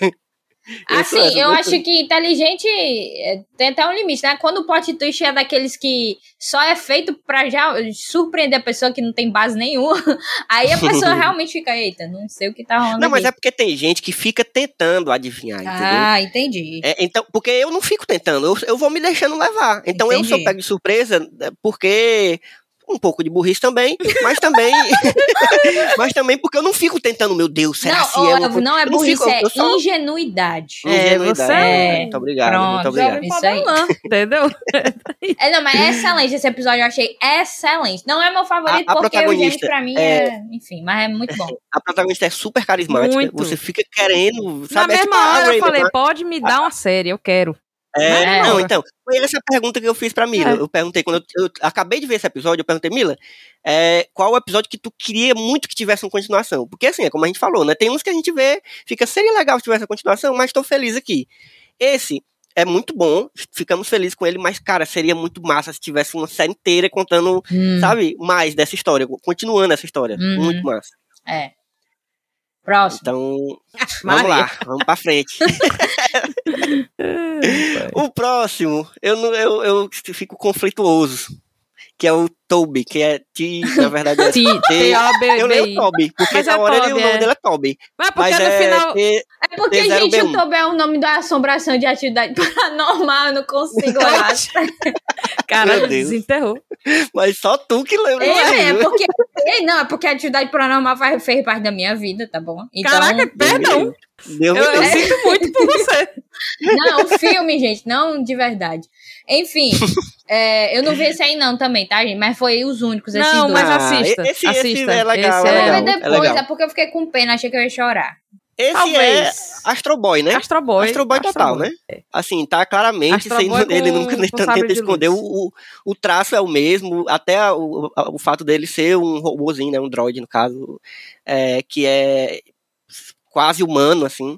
Assim, eu muito- acho que inteligente é, tem até um limite, né? Quando o plot twist é daqueles que só é feito pra já surpreender a pessoa que não tem base nenhuma, aí a pessoa realmente fica, eita, não sei o que tá rolando Não, mas aqui. é porque tem gente que fica tentando adivinhar, entendeu? Ah, entendi. É, então, porque eu não fico tentando, eu, eu vou me deixando levar. Então eu sou Entendi. pego de surpresa é, porque um pouco de burrice também, mas também mas também porque eu não fico tentando, meu Deus, será não, se ô, é uma não é eu não burrice, fico- é só- ingenuidade. É, Ingenuidade. você é- Muito obrigado, Pronto, muito obrigado. Isso aí. entendeu? É, não, mas é excelente esse episódio, eu achei excelente. Não é meu favorito, A- a porque o protagonista pra mim é- é... Enfim, mas é muito bom. A protagonista é super carismática, Muito. você fica querendo, Na sabe? É mesma tipo a hora eu falei, né? pode me dar uma série, eu quero. É, não, então, foi essa a pergunta que eu fiz pra Mila. É. Eu perguntei, quando eu, eu acabei de ver esse episódio, eu perguntei, Mila, é, qual o episódio que tu queria muito que tivesse uma continuação? Porque assim, é como a gente falou, né? Tem uns que a gente vê, fica, seria legal se tivesse uma continuação, mas tô feliz aqui. Esse é muito bom, ficamos felizes com ele, mas, cara, seria muito massa se tivesse uma série inteira contando, Hum, sabe, mais dessa história, continuando essa história. Uhum. Muito massa. É. Próximo. Então, vamos lá, vamos pra frente. O próximo, eu, não, eu, eu fico conflituoso, que é o Toby, que é T, na verdade é T- T- Eu leio T-O-B-B-I. Toby, porque Mas na é hora ele- Toby, o nome é. dele é Toby. Mas porque Mas no é final. T- É porque, T0B1. gente, o Toby é o nome da assombração de atividade paranormal, eu não consigo olhar. Deus. desenterrou. mas só tu que lembra É, é porque. é, Não, é porque a atividade paranormal faz, fez parte da minha vida, tá bom? Então, Caraca, perdão. Deus Eu, eu sinto muito por você. Não, o filme, gente, não de verdade. Enfim, é, eu não vi esse aí não também, tá, gente? Mas foi os únicos, esses Não, dois. mas Ah, assista. esse- esse assista. é legal, Esse é eu vou legal, ver é depois, legal. é porque eu fiquei com pena, achei que eu ia chorar. Esse é Talvez. Astro Boy, né? Astro Boy. Astro Boy total, Boy. né? Assim, tá claramente, Astro sem, ele nunca tenta esconder, o, o, o traço é o mesmo, até a- o, a- o fato dele ser um robôzinho, né, um droid no caso, é, que é quase humano, assim,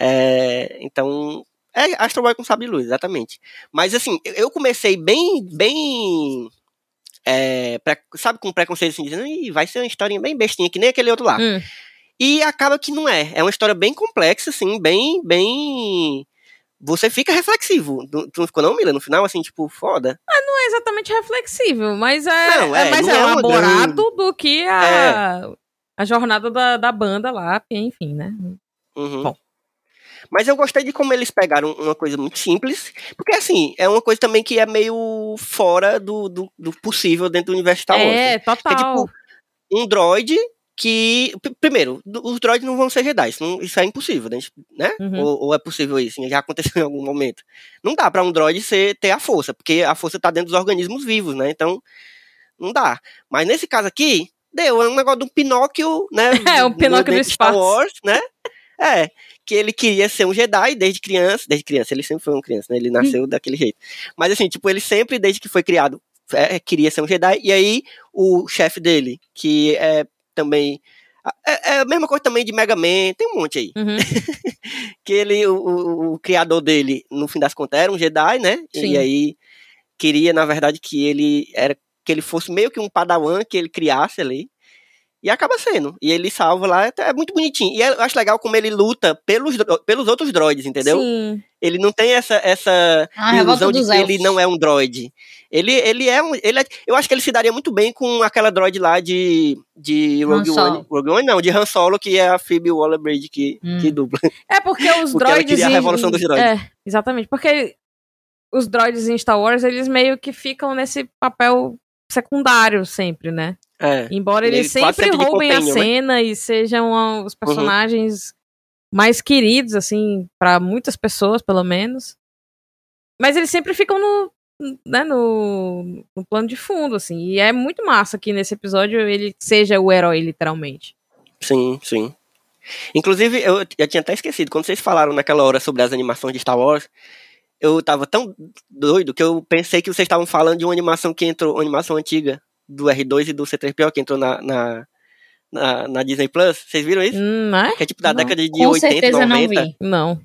É, então, é Astro Boy com sabre luz, exatamente. Mas assim, eu- comecei bem, bem, é, pre- sabe, com preconceito, assim, dizendo, Ih, vai ser uma historinha bem bestinha, que nem aquele outro lá. Hum. E acaba que não é. É uma história bem complexa, assim, bem. bem. Você fica reflexivo. Tu não ficou, não, Mila? No final, assim, tipo, foda. Não é exatamente reflexível, mas é, Não, é é, mais é uma elaborado do que a, a jornada da, da banda lá, enfim, né? Uhum. Bom. Mas eu gostei de como eles pegaram uma coisa muito simples. Porque, assim, é uma coisa também que é meio fora do, do, do possível dentro do universo Star Wars. É, Que é total. tipo um droid que. Primeiro, os droids não vão ser Jedi. Isso, não- isso é impossível, né? né? Uhum. Ou, ou é possível isso? Já aconteceu em algum momento. Não dá pra um droid ser, ter a força, porque a força tá dentro dos organismos vivos, né? Então, não dá. Mas nesse caso aqui, deu. É um negócio de um Pinóquio, né? É, um Pinóquio do Star espaço. Wars, né? É. Que ele queria ser um Jedi desde criança. Desde criança, ele sempre foi um criança, né? Ele Hum. nasceu daquele jeito. Mas assim, tipo, ele sempre, desde que foi criado, é, queria ser um Jedi. E aí, o chefe dele, que é também. É, é a mesma coisa também de Mega Man, tem um monte aí. Uhum. Que ele, o, o- o criador dele, no fim das contas, era um Jedi, né? Sim. E aí queria, na verdade, que ele era que ele fosse meio que um padawan que ele criasse ali. E acaba sendo. E ele salva lá, é é muito bonitinho. E eu acho legal como ele luta pelos, pelos outros droids, entendeu? Sim. Ele não tem essa, essa Ah, ilusão de que ele não é um droid. Ele, ele é um. Ele é- eu acho que ele se daria muito bem com aquela droid lá de, de Rogue Han Solo. One. Rogue One não, de Han Solo, que é a Phoebe Waller-Bridge que, Hum. que dubla. É porque os Porque ela droids. queria a em- revolução dos droids. É, exatamente. Porque os droids em Star Wars, eles meio que ficam nesse papel secundário sempre, né? É. Embora Ele eles quase sempre sempre roubem a companion, né? cena e sejam os personagens mais queridos, assim, pra muitas pessoas, pelo menos. Mas eles sempre ficam no, né, no, no plano de fundo, assim. E é muito massa que nesse episódio ele seja o herói, literalmente. Sim, sim. Inclusive, eu já tinha até esquecido, quando vocês falaram naquela hora sobre as animações de Star Wars, eu tava tão doido que eu pensei que vocês estavam falando de uma animação que entrou, uma animação antiga do R2 e do C3PO que entrou na, na, na, na Disney Plus. Vocês viram isso? Hum, né? Que é tipo da Não. década de Com 80, certeza 90. não vi. Não.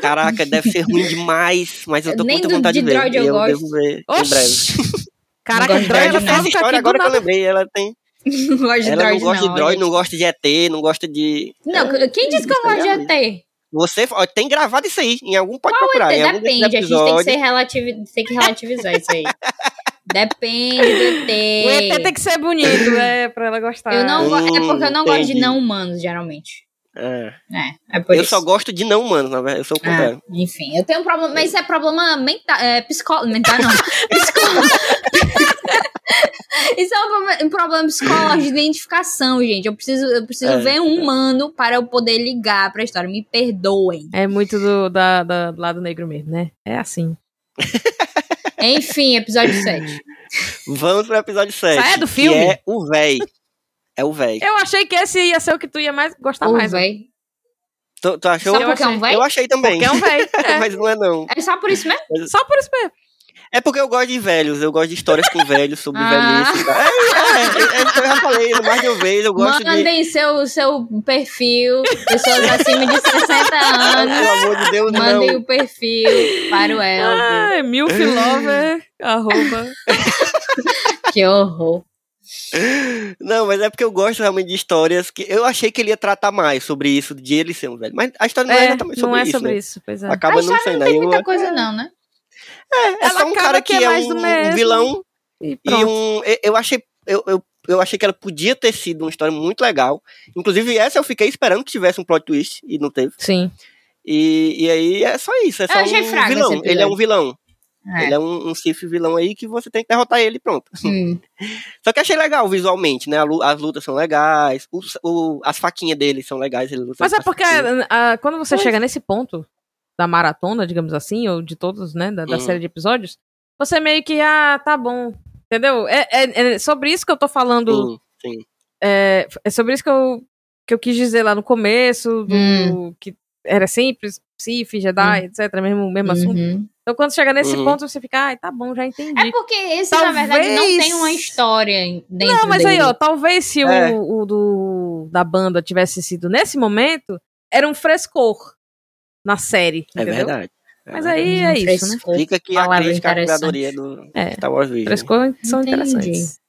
Caraca, deve ser ruim demais, mas eu tô com Nem muita do- vontade de de ver. droid e eu eu gosto. devo ver em breve. Oxi! Caraca, droid ela não. faz Essa história aqui do agora que eu lembrei, ela tem. Não gosto de Ela droid, não gosta de não, droid, não gosta de ET, não gosta de. Não, quem disse que eu gosto de ET? Você ó, tem gravado isso aí, em algum pode Qual procurar. ET? Em algum desses Depende, a gente tem que, relativi... tem que relativizar isso aí. Depende do ET. O ET tem que ser bonito, é, pra ela gostar. Eu não go- É porque eu não Hum, gosto de entendi. não humanos, geralmente. É. É, é por Eu isso. só gosto de não humanos, na verdade. Eu sou o Ah, contrário. enfim, eu tenho um problema, mas isso é problema mental, é, psicó... mental não, Psicó... isso é um problema, um problema psicológico de identificação, gente, eu preciso, eu preciso É, ver um humano para eu poder ligar pra história, me perdoem. É muito do, da, da- do lado negro mesmo, né? É assim. Enfim, episódio 7. Vamos pro episódio 7. Sai do filme? Que é o véi. É o véi. Eu achei que esse ia ser o que tu ia mais gostar Ô, mais. né? véi. Tu, tu achou? Só porque é um véi? Eu achei também. Porque é um velho. É. Mas não é não. É só por isso mesmo? Só por isso mesmo. É porque eu gosto de velhos. Eu gosto de histórias com velhos, sobre Ah. velhice. tal. É, é, é, é, isso que eu já falei mais de uma vez. Eu gosto de... Mandem seu, seu perfil, pessoas acima de 60 anos, Pelo amor de Deus, mandem não. o perfil para o Elvio. Ai, milflover, arroba. Que horror. Não, mas é porque eu gosto realmente de histórias que... Eu achei que ele ia tratar mais sobre isso, de ele ser um velho. Mas a história não é, É, exatamente sobre não é isso, sobre né? isso, pois é. Acaba a não sendo. não tem eu- muita coisa não, né? É, é Ela só um cara que que é é mais um, um vilão E E um. eu- achei. Eu, eu, eu achei que ela podia ter sido uma história muito legal. Inclusive, essa eu fiquei esperando que tivesse um plot twist e não teve. Sim. E, e aí é só isso. É só um vilão. Ele é um vilão. É. Ele é um, um vilão aí que você tem que derrotar ele e pronto. Hum. Só que achei legal visualmente, né? A As lutas são legais, os- o- as faquinhas dele são legais. Ele luta Mas é porque faquinhas. ah, quando você Mas- chega nesse ponto da maratona, digamos assim, ou de todos, né, da, da Uhum. série de episódios, você meio que, ah, tá bom. Entendeu? É, é- é sobre isso que eu tô falando. Sim, sim. É, é sobre isso que eu, que eu quis dizer lá no começo, do, Hum. que era simples, Sif, Jedi, etc. Mesmo, mesmo assunto. Uhum. Então quando chega nesse Uhum. ponto, você fica, ai, tá bom, já entendi. É porque esse, na verdade, não Talvez- tem uma história dentro Não, mas dele. aí, ó, talvez se É. o, o do, da banda tivesse sido nesse momento, era um frescor na série, É entendeu? verdade. É Mas verdade. aí é isso, né? Fica aqui a crítica à curadoria do É. Star Wars Vision. Frescor são Entendi. interessantes.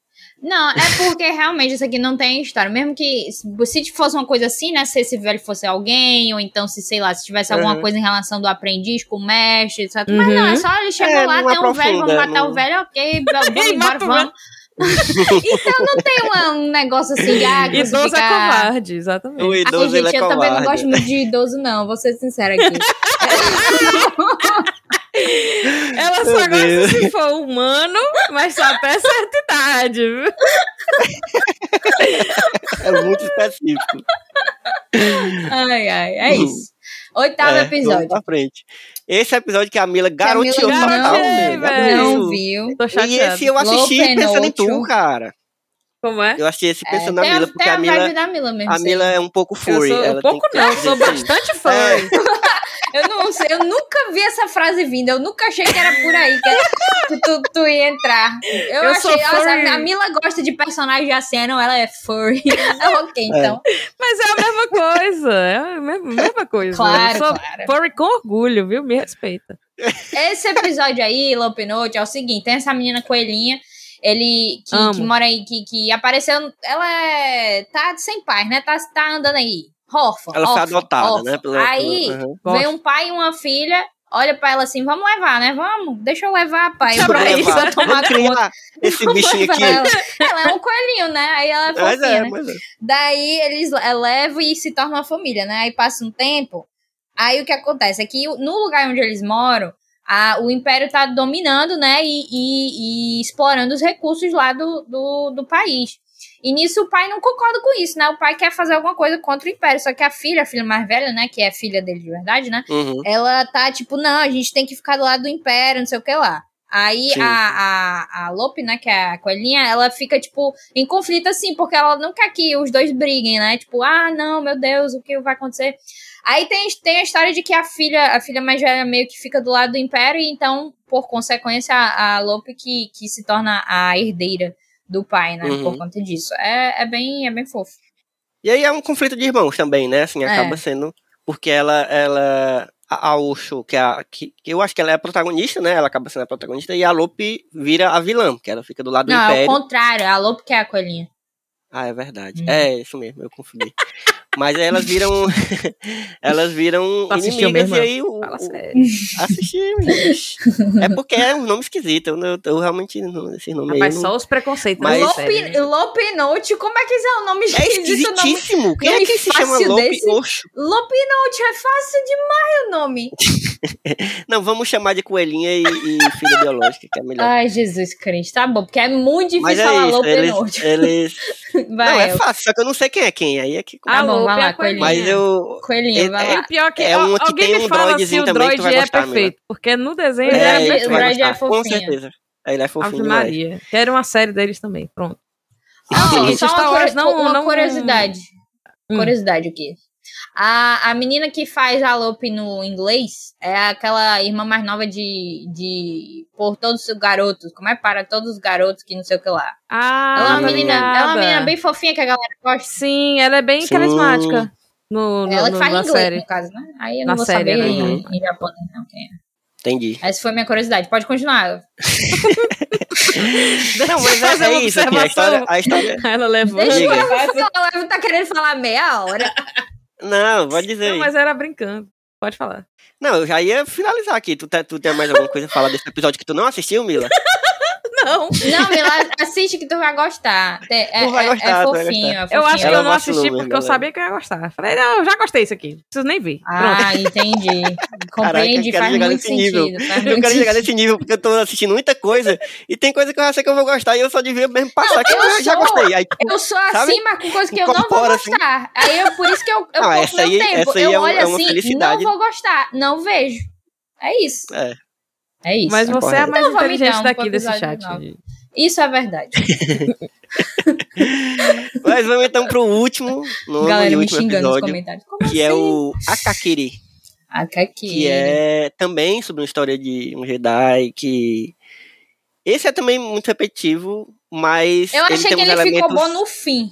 Não, é porque realmente isso aqui não tem história. Mesmo que se fosse uma coisa assim, né? Se esse velho fosse alguém, ou então se, sei lá, se tivesse alguma Uhum. coisa em relação do aprendiz com o mestre, etc. Mas Uhum. não, é só ele chegou É, lá, tem um velho, vamos aprofunda, matar não- o velho, ok, vamos embora, vamos. Então não tem uma- um negócio assim de ah, Idoso é fica- covarde, exatamente. O Ai, idoso gente, ele é eu também não covarde. gosto muito de idoso, não, vou ser sincera aqui. Ela só Meu gosta Deus. se for humano, mas só até certa idade, viu? É muito específico. ai, ai, é isso. Oitavo É, Vamos episódio. pra frente. Esse episódio que a Mila Mila garoteou não total, velho. Não garoteou. viu. Tô E esse eu assisti Low pensando em tu, cara. Como é? Eu assisti esse É, pensando na tem a, Mila, porque a a Mila, Mila mesmo. a. Mila é um pouco Eu furry. sou ela um pouco tem não, sou bastante fã. É. Eu não sei, eu nunca vi essa frase vindo. Eu nunca achei que era por aí que, que tu, tu ia entrar. Eu, Eu sou achei, nossa, a Mila gosta de personagem assim, não, ela é furry. Ah, ok, então. Mas é a mesma coisa, é a mesma, coisa. Claro, eu sou claro. furry com orgulho, viu? Me respeita. Esse episódio aí, Lope Note, é o seguinte: tem essa menina coelhinha. Ele que, que mora aí, que, que apareceu. Ela é. tá sem pai, né? Tá, tá andando aí. Órfã. Ela foi adotada, órfã. né? pela- Aí, uhum. Vem um pai e uma filha, olha pra ela assim, vamos levar, né? Vamos, deixa eu levar, pai. Deixa eu pra levar. isso, Vamos tomar conta. esse bichinho aqui. Ela. ela é um coelhinho, né? Aí ela é Mas fofinha, é, né? é. Daí eles levam e se tornam uma família, né? Aí passa um tempo, aí o que acontece é que no lugar onde eles moram, a, o Império tá dominando, né, e, e, e explorando os recursos lá do, do, do país. E nisso o pai não concorda com isso, né? O pai quer fazer alguma coisa contra o Império. Só que a filha, a filha mais velha, né? Que é filha dele de verdade, né? Uhum. Ela tá tipo, não, a gente tem que ficar do lado do Império, não sei o que lá. Aí Sim. a, a, a Lope, né, que é a coelhinha, ela fica, tipo, em conflito assim, porque ela não quer que os dois briguem, né? Tipo, ah, não, meu Deus, o que vai acontecer? Aí tem, tem a história de que a filha, a filha mais velha meio que fica do lado do Império, e então, por consequência, a, a Lope que, que se torna a herdeira do pai, né? Uhum. Por conta disso. É, é, bem, é bem fofo. E aí é um conflito de irmãos também, né? Assim, É. acaba sendo. Porque ela. ela a Osho, que, é a, que, que eu acho que ela é a protagonista, né? Ela acaba sendo a protagonista, e a Lope vira a vilã, que ela fica do lado do Não, é o Império. contrário, a Lope que é a coelhinha. Ah, é verdade. Hum. É, isso mesmo, eu confundi. Mas aí elas viram. elas viram Tu assistiu inimigas mesmo? e aí o. Fala sério. Assisti, gente. É porque é um nome esquisito. Eu, não- eu realmente não. Esse nome aí. Rapaz, não- só os preconceitos. Mas- né? Lope, Sério. Lope Note, como é que é o nome É esquisito? nome esquisitíssimo. Quem é nome que se chama fácil Lope desse? Oxo? Lope Note é fácil demais o nome. Não, vamos chamar de coelhinha e, e filha biológica, que é melhor. Ai, Jesus Cristo, tá bom, porque é muito difícil Mas é falar isso, Lope eles, Note. eles... Vai, Não, é eu- fácil, só que eu não sei quem é quem, aí é que... Tá bom, Vai é lá, a coelhinha. Mas eu... Coelhinho, vai é- E lá. pior que, É uma que alguém tem me um fala se o também que tu droid é gostar, perfeito. Porque no desenho O ele era É, droid- tu o droid é gostar, com fofinho. certeza. Ele é fofinho Ave demais. Maria. Quero uma série deles também. Pronto. Não, Gente, só Star uma, Wars curi- não- uma não- curiosidade. Hum. Curiosidade aqui. A, a menina que faz a Lope no inglês é aquela irmã mais nova de, de Por Todos os Garotos. Como é para todos os garotos que não sei o que lá. Ah, ela, é uma menina, ela é uma menina bem fofinha que a galera gosta. Sim, ela é bem Sim. carismática. No, no, ela que no- faz na inglês, série. no caso, né? Aí eu Na não vou série, saber né? em, em japonês, não. Quem é. Entendi. Essa foi minha curiosidade. Pode continuar. Não, mas Fazer é, uma é isso, assim, a história... A história... Ela levou. Deixa eu falar. Ela tá querendo falar meia hora. Não, pode dizer Não, aí. mas era brincando. Pode falar. Não, eu já ia finalizar aqui. Tu, tu tem mais alguma coisa a falar desse episódio que tu não assistiu, Mila? Não. Não, Mila, assiste que tu vai gostar. É, vai é- gostar, é tu vai fofinho, gostar. é fofinho. Eu acho que eu não assisti mesmo, porque eu galera. sabia que eu ia gostar. Falei, não, eu já gostei isso aqui. Não preciso nem ver. Pronto. Ah, entendi. Compreendi, eu quero faz chegar muito nesse nível. sentido. Faz Eu muito quero chegar sentido. nesse nível porque eu tô assistindo muita coisa e tem coisa que eu já sei que eu vou gostar e eu só devia mesmo passar Não, que eu, eu já sou- gostei. Aí, tipo, Eu sou Sabe? assim, mas com coisa que eu não vou assim. gostar. Aí eu, por isso que eu, eu Não, pouco essa meu aí- tempo. essa aí eu é olho é uma assim, felicidade. não vou gostar, não vejo. É isso. É. É isso. Mas você é a mais vamos inteligente então, daqui desse chat. nove. Isso é verdade. Mas vamos então pro último, nono Galera e me último xingando nos episódio, comentários. Como que é assim? o Akakiri, Ah, que é também sobre uma história de um Jedi que esse é também muito repetitivo, mas Eu ele achei tem que uns ele elementos ficou bom no fim.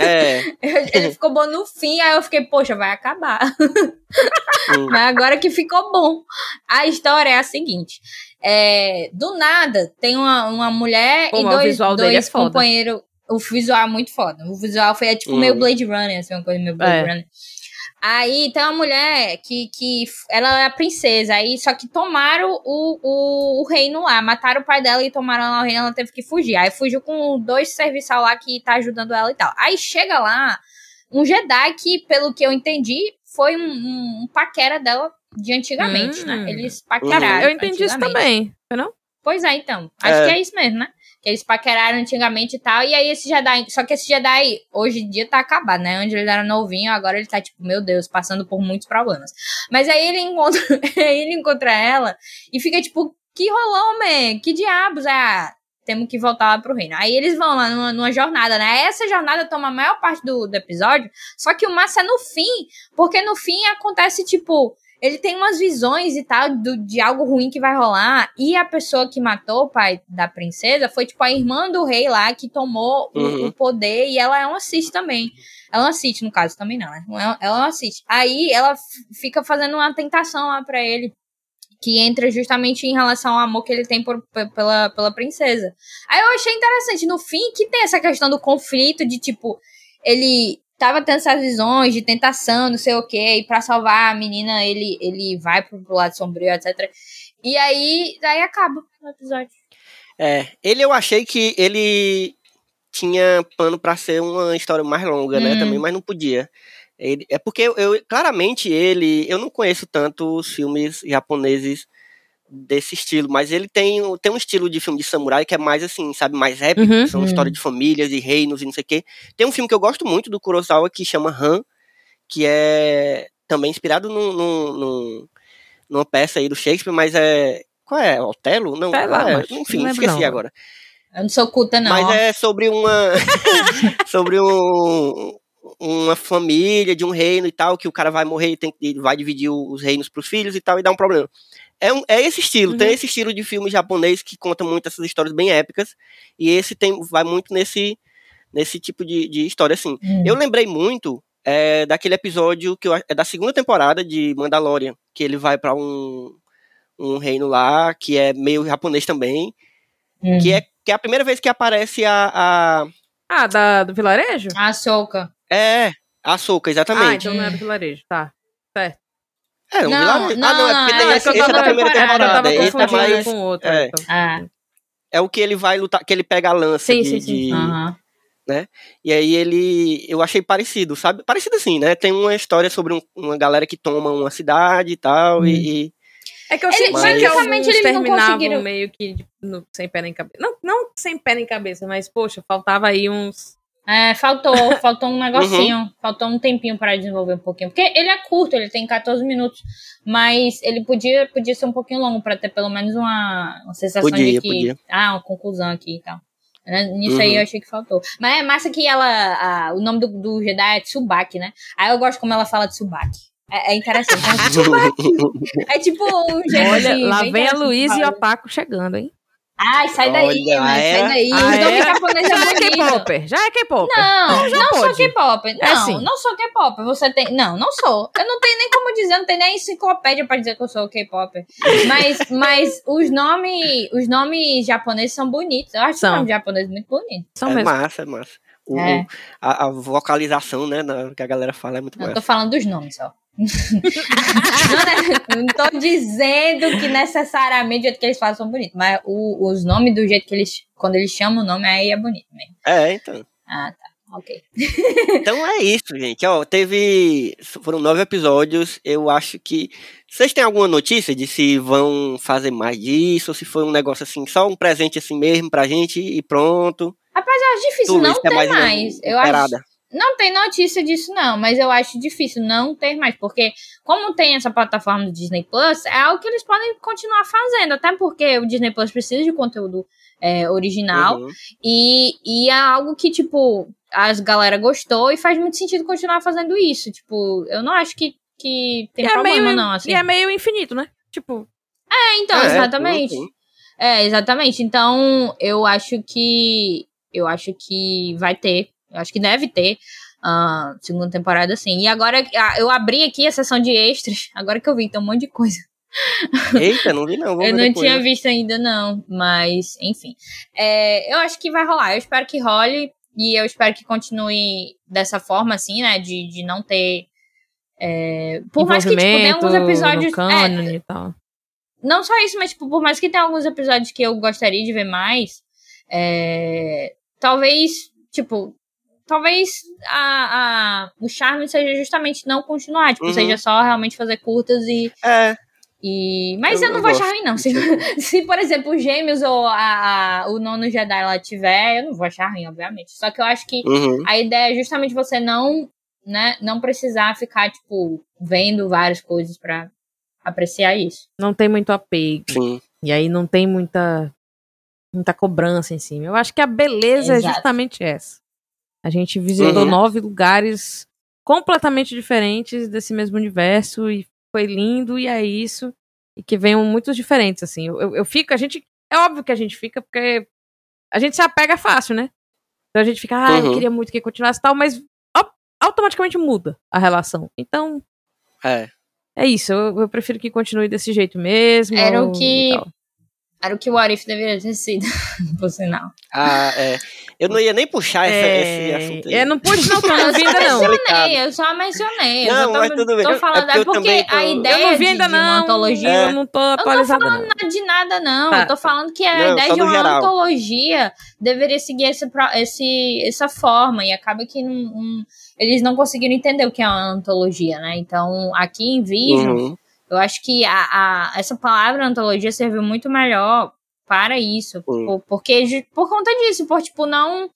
É, Ele ficou bom no fim, aí eu fiquei, poxa, vai acabar. hum, Mas agora que ficou bom. A história é a seguinte: é, do nada, tem uma, uma mulher Pô, e dois, dele dois é companheiros. O visual é muito foda. O visual foi é, tipo Hum. meio Blade Runner, assim, uma coisa meio Blade É. Runner. Aí tem uma mulher que, que ela é a princesa, aí só que tomaram o, o, o reino lá, mataram o pai dela e tomaram lá o reino, ela teve que fugir. Aí fugiu com dois serviçal lá que tá ajudando ela e tal. Aí chega lá um Jedi que, pelo que eu entendi, foi um, um, um paquera dela de antigamente, Hum. né? Eles paqueraram. Eu entendi isso também. Foi não? Pois é, então. Acho É. que é isso mesmo, né? Que eles paqueraram antigamente e tal. E aí esse Jedi. Só que esse Jedi hoje em dia tá acabado, né? Onde ele era novinho, agora ele tá, tipo, meu Deus, passando por muitos problemas. Mas aí ele encontra. aí ele encontra ela e fica, tipo, que rolou, man? Que diabos? Ah, temos que voltar lá pro reino. Aí eles vão lá numa, numa jornada, né? Essa jornada toma a maior parte do, do episódio. Só que o massa é no fim. Porque no fim acontece, tipo. Ele tem umas visões e tal do, de algo ruim que vai rolar. E a pessoa que matou o pai da princesa foi, tipo, a irmã do rei lá que tomou o- Uhum. o, poder. E ela é uma Sith também. Ela é uma Sith, no caso, também não, né? Ela ela é uma Sith. Aí ela fica fazendo uma tentação lá pra ele. Que entra justamente em relação ao amor que ele tem por, pe- pela, pela princesa. Aí eu achei interessante, no fim, que tem essa questão do conflito de, tipo, ele tava tendo essas visões de tentação, não sei o quê, e pra salvar a menina, ele, ele vai pro, lado sombrio, etc. E aí, aí acaba o episódio. é, ele eu achei que ele tinha pano pra ser uma história mais longa, né, Hum. também, mas não podia. Ele, é porque eu, eu- claramente ele, eu não conheço tanto os filmes japoneses desse estilo, mas ele tem, tem um estilo de filme de samurai que é mais assim, sabe, mais épico, Uhum. são Hum. histórias de famílias e reinos e não sei o quê. Tem um filme que eu gosto muito do Kurosawa que chama Han, que é também inspirado num, num, num- numa peça aí do Shakespeare, mas é. Qual é? Otelo? Não, Sei lá, é? mas enfim, não esqueci não. agora. Eu não sou culta, não. Mas ó. é sobre uma. sobre um. Uma família de um reino e tal, que o cara vai morrer e tem, que- vai dividir os reinos pros filhos e tal, e dá um problema. É, um- é esse estilo, tem Uhum. esse estilo de filme japonês que conta muito essas histórias bem épicas, e esse tem, vai muito nesse, nesse tipo de, de história, assim. Hum. Eu lembrei muito é, daquele episódio que eu, é da segunda temporada de Mandalorian, que ele vai pra um, um reino lá, que é meio japonês também, Hum. que é, que é a primeira vez que aparece a. a Ah, da, do vilarejo? A Soca. é, a Soca, Ah, exatamente. então não é do vilarejo, tá. É, um Não, vilarejo. não, ah, não, é porque não, tem é esse, eu esse é da tava- primeira que eu tava temporada. Esse é mais. com outro. é. então. Ah, É o que ele vai lutar, que ele pega a lança Sim, de, sim, sim. de- aham. E aí ele. Eu achei parecido, sabe? Parecido assim, né? Tem uma história sobre um- uma galera que toma uma cidade e tal. Hum. E, É que eu Ele- senti que alguns eles terminavam conseguiram- meio que de- no- sem pé nem cabeça. Não, não sem pé nem cabeça, mas, poxa, faltava aí uns. É, faltou, faltou um negocinho, faltou um tempinho para desenvolver um pouquinho. Porque ele é curto, ele tem 14 minutos, mas ele podia, podia ser um pouquinho longo para ter pelo menos uma, uma sensação de Podia, que. podia. Ah, uma conclusão aqui e tal. Né, Nisso aí Uhum. eu achei que faltou. Mas é massa que ela. a- o nome do, do Jedi é Tsubaki, né? Aí eu gosto como ela fala Tsubaki. É, é interessante. É, Tsubaki. é tipo um jeito Olha, lá vem a de Luísa e o. Opaco chegando, hein? Ai, sai daí, Olha, é? sai daí. Ah, o nome é? japonês é Já é. K-Popper, já é K-Popper. Não, já não sou pode. K-pop. Não, É sim. não sou K-pop. Você tem. Não, não sou. Eu não tenho nem como dizer, não tenho nem enciclopédia pra dizer que eu sou K-pop. Mas, mas os nomes. Os nomes japoneses são bonitos. Eu acho São. o nome japonês muito bonito. São é mesmo. massa, é massa. O- É. a, a vocalização, né? na- que a galera fala é muito Eu massa. tô falando dos nomes só. Não, não tô dizendo que necessariamente o jeito que eles falam são bonitos, mas o- os nomes do jeito que eles. Quando eles chamam o nome, aí é bonito mesmo. É, então. Ah, tá. Ok. Então é isso, gente. Ó, teve. Foram nove episódios. Eu acho que. Vocês têm alguma notícia de se vão fazer mais disso? Ou se foi um negócio assim, só um presente assim mesmo pra gente e pronto? Rapaz, eu acho difícil Tu, não é ter mais mais. Eu acho. Não tem notícia disso, não, mas eu acho difícil não ter mais, porque como tem essa plataforma do Disney Plus, é algo que eles podem continuar fazendo, até porque o Disney Plus precisa de conteúdo é, original, Uhum. e, e é algo que, tipo, as galera gostou e faz muito sentido continuar fazendo isso. Tipo, eu não acho que, que tem E é, problema, meio, não, assim. e é meio infinito, né? Tipo, É, então, É, exatamente. sim. É, exatamente. Então, eu acho que. Eu acho que vai ter. Eu acho que deve ter. ah, segunda temporada, sim. E agora ah, eu abri aqui a sessão de extras. Agora que eu vi, tem um monte de coisa. Eita, não vi não. Vou eu não depois, tinha né? visto ainda, não. Mas, enfim. É, eu acho que vai rolar. Eu espero que role. E eu espero que continue dessa forma, assim, né? De, de não ter. é, por mais que, tipo, tem alguns episódios. no é, e tal. não só isso, mas, tipo, por mais que tenha alguns episódios que eu gostaria de ver mais, é, talvez, tipo, talvez a, a, o charme seja justamente não continuar, tipo, Uhum. seja só realmente fazer curtas e. É, e mas eu, Eu- não eu vou achar ruim, não. Se, se, por exemplo, os Gêmeos ou a, a- o Nono Jedi lá tiver, eu não vou achar ruim, obviamente. Só que eu acho que uhum. a ideia é justamente você não, né, não precisar ficar, tipo, vendo várias coisas pra apreciar isso. Não tem muito apego. Sim. E aí não tem muita, muita cobrança em cima. Eu acho que a beleza é Exato. justamente essa. A gente visitou Uhum. nove lugares completamente diferentes desse mesmo universo e foi lindo e é isso. E que venham muitos diferentes, assim. Eu, eu, eu fico, a gente. É óbvio que a gente fica, porque a gente se apega fácil, né? Então a gente fica, ah, eu Uhum. queria muito que continuasse e tal, mas au- automaticamente muda a relação. Então, É. é isso. Eu, eu prefiro que continue desse jeito mesmo. Era o que-. Era o que o What If deveria ter sido, por sinal. Ah, é. Eu não ia nem puxar essa- esse assunto aí. É, não pude não, eu Eu não vi ainda não. mencionei, eu só mencionei. eu Não, só tô, mas tudo bem. tô É falando, porque é eu porque, tô- a Eu ideia Eu não vi de, ainda de uma não. antologia. É. Eu não tô atualizada não. Nada de nada, não. Tá. Eu tô falando que a Não, ideia de uma geral. antologia deveria seguir esse, esse, essa forma. E acaba que não- não- eles não conseguiram entender o que é uma antologia, né? Então, aqui em Vision, Uhum. Eu acho que a, a, essa palavra antologia serviu muito melhor para isso. Por, porque, por conta disso, por tipo, não.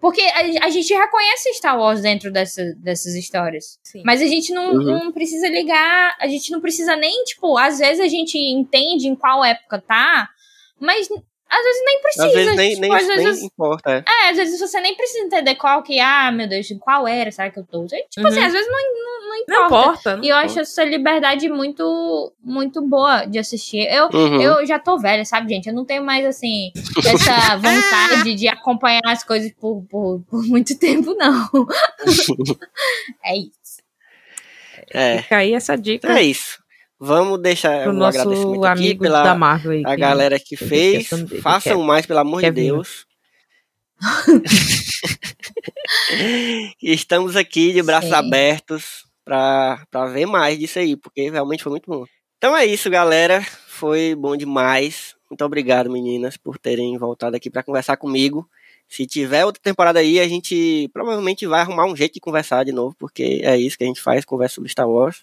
Porque a, a gente reconhece Star Wars dentro dessa, dessas histórias. Sim. Mas a gente não, Uhum. não precisa ligar, a gente não precisa nem, tipo, às vezes a gente entende em qual época tá, mas às vezes nem precisa. Às vezes nem, tipo, nem, às nem vezes, importa. é. é, às vezes você nem precisa entender qual que, ah, meu Deus, qual era, será que eu tô? Tipo Uhum. assim, às vezes não, não, não importa. Não importa. não E eu acho importa. essa liberdade muito, muito boa de assistir. Eu, Uhum. eu já tô velha, sabe, gente? Eu não tenho mais, assim, essa vontade de acompanhar as coisas por, por, por muito tempo, não. é isso. É, Fica aí essa dica é isso. Vamos deixar pro um nosso agradecimento aqui pela da Marvel aí. a galera que fez. o dele, Façam Kevin. mais, pelo amor de Kevin. Deus. Estamos aqui de braços Sim. abertos pra ver mais disso aí, porque realmente foi muito bom. Então é isso, galera. Foi bom demais. Muito obrigado, meninas, por terem voltado aqui pra conversar comigo. Se tiver outra temporada aí, a gente provavelmente vai arrumar um jeito de conversar de novo, porque é isso que a gente faz, conversa sobre Star Wars.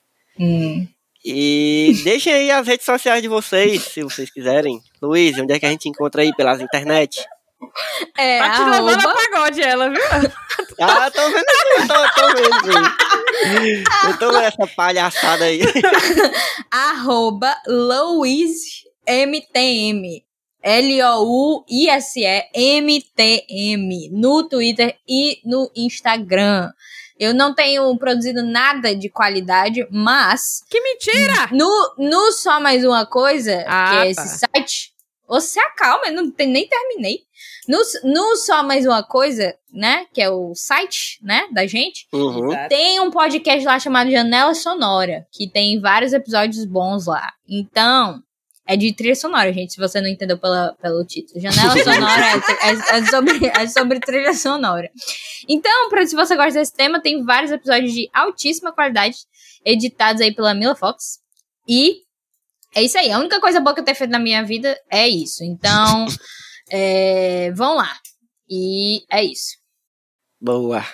E deixem aí as redes sociais de vocês, se vocês quiserem. Luiz, onde é que a gente encontra aí pelas internet? É, Tá te levando a arroba, pagode ela, viu? Ah, tô vendo aqui, tô, tô vendo. aí. Eu tô vendo essa palhaçada aí. arroba LouisMTM. L-O-U-I-S-E-M-T-M. No Twitter e no Instagram. Eu não tenho produzido nada de qualidade, mas Que mentira! no, no Só Mais Uma Coisa, Ah, que é tá. esse site, você acalma, eu não tem, nem terminei. No, no Só Mais Uma Coisa, né, que é o site, né, da gente, Uhum. tem um podcast lá chamado Janela Sonora, que tem vários episódios bons lá. Então, é de trilha sonora, gente, se você não entendeu pela, pelo título. Janela Sonora é, é- é sobre, é sobre trilha sonora. Então, pra, se você gosta desse tema, tem vários episódios de altíssima qualidade, editados aí pela Mila Fox. E é isso aí. A única coisa boa que eu tenho feito na minha vida é isso. Então, é, vão lá. E é isso. Boa.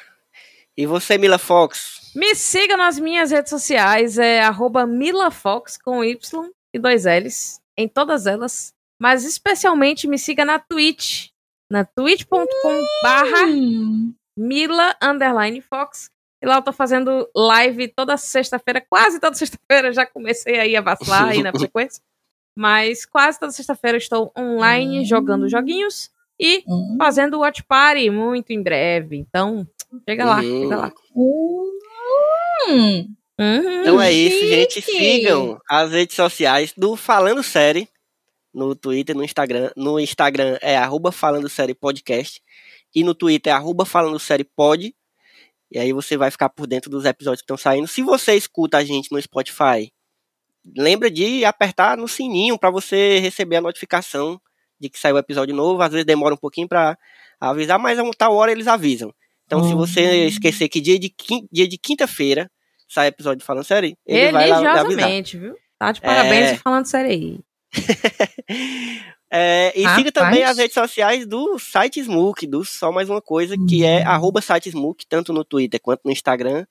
E você, Mila Fox? Me siga nas minhas redes sociais, é arroba milafox com Y e dois L's, em todas elas. Mas especialmente me siga na Twitch, na twitch.com barra Mila underline Fox. E lá eu tô fazendo live toda sexta-feira, quase toda sexta-feira. Já comecei aí a vacilar aí na frequência. Mas quase toda sexta-feira eu estou online Hum. jogando joguinhos e Hum. fazendo watch party muito em breve. Então, chega lá, Hum. chega lá. Hum. Uhum. Então é isso, gente. Sigam as redes sociais do Falando Série no Twitter, no Instagram. No Instagram é arroba Falando Série Podcast. E no Twitter é arroba Falando Série Pod. E aí você vai ficar por dentro dos episódios que estão saindo. Se você escuta a gente no Spotify, lembra de apertar no sininho para você receber a notificação de que saiu o episódio novo. Às vezes demora um pouquinho para avisar, mas a uma tal hora eles avisam. Então, se você Hum. esquecer que dia de, dia de quinta-feira sai episódio falando série, ele vai lá viu? Tá de parabéns É. falando sério aí. É, e siga Rapaz. também as redes sociais do site Smook, do Só Mais Uma Coisa, que é arroba site Smook, tanto no Twitter quanto no Instagram.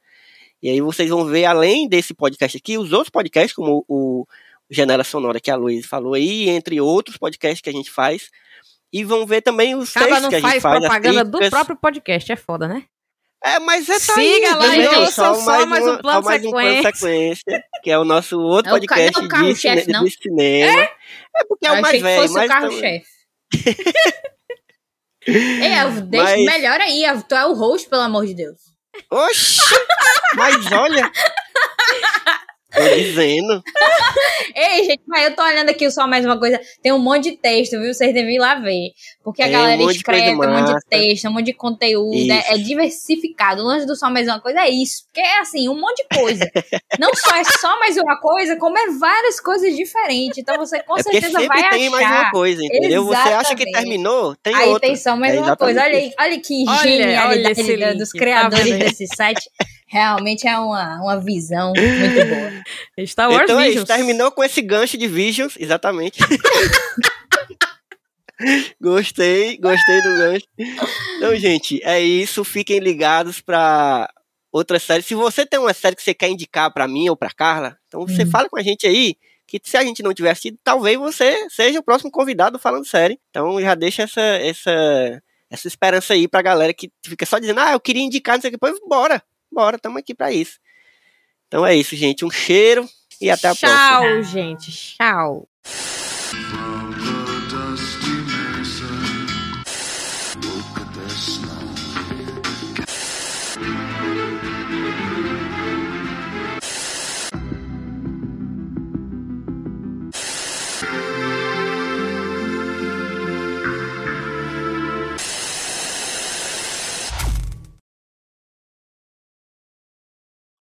E aí vocês vão ver, além desse podcast aqui, os outros podcasts, como o Janela Sonora que a Luiz falou aí, entre outros podcasts que a gente faz. E vão ver também os Acaba textos não que a gente faz faz. as propaganda do próprio podcast, é foda, né? É, mas é tá Siga aí, lá, então, só- só mais um uma- plano mais um plano sequência, que é o nosso outro É o ca- podcast não, o carro-chefe, de, cine- não? de cinema. É, porque é Eu o mais velho, fosse mas o carro-chefe. Elvo, deixa Mas- melhor aí. Tu é o host, pelo amor de Deus. Oxi! Mas olha. Tô dizendo. Ei, gente, mas eu tô olhando aqui só mais uma coisa. Tem um monte de texto, viu? Vocês devem ir lá ver. Porque a Tem um galera coisa escreve, um monte de texto, um monte de conteúdo. É, é diversificado. O lance do só mais uma coisa é isso. Porque é assim, um monte de coisa. Não só é só mais uma coisa, como é várias coisas diferentes. Então você com é certeza sempre vai tem mais achar. uma coisa, entendeu? Você acha que Exatamente. terminou, tem Aí outra. tem só mais É uma coisa. Olha exatamente aí, olha que Olha, genialidade olha link, dos tá criadores aí? desse site. Realmente é uma, uma visão muito boa. Star Wars Então é isso, Visions. terminou com esse gancho de Visions, exatamente. gostei, gostei do gancho. Então, gente, é isso. Fiquem ligados para outra série. Se você tem uma série que você quer indicar para mim ou para Carla, então você Hum. fala com a gente aí. Que se a gente não tiver assistido, talvez você seja o próximo convidado falando série. Então já deixa essa, essa, essa esperança aí pra galera que fica só dizendo, ah, eu queria indicar, não sei o que. Pois bora, bora, estamos aqui pra isso. Então é isso, gente. Um cheiro e até a próxima. Tchau, gente. Tchau.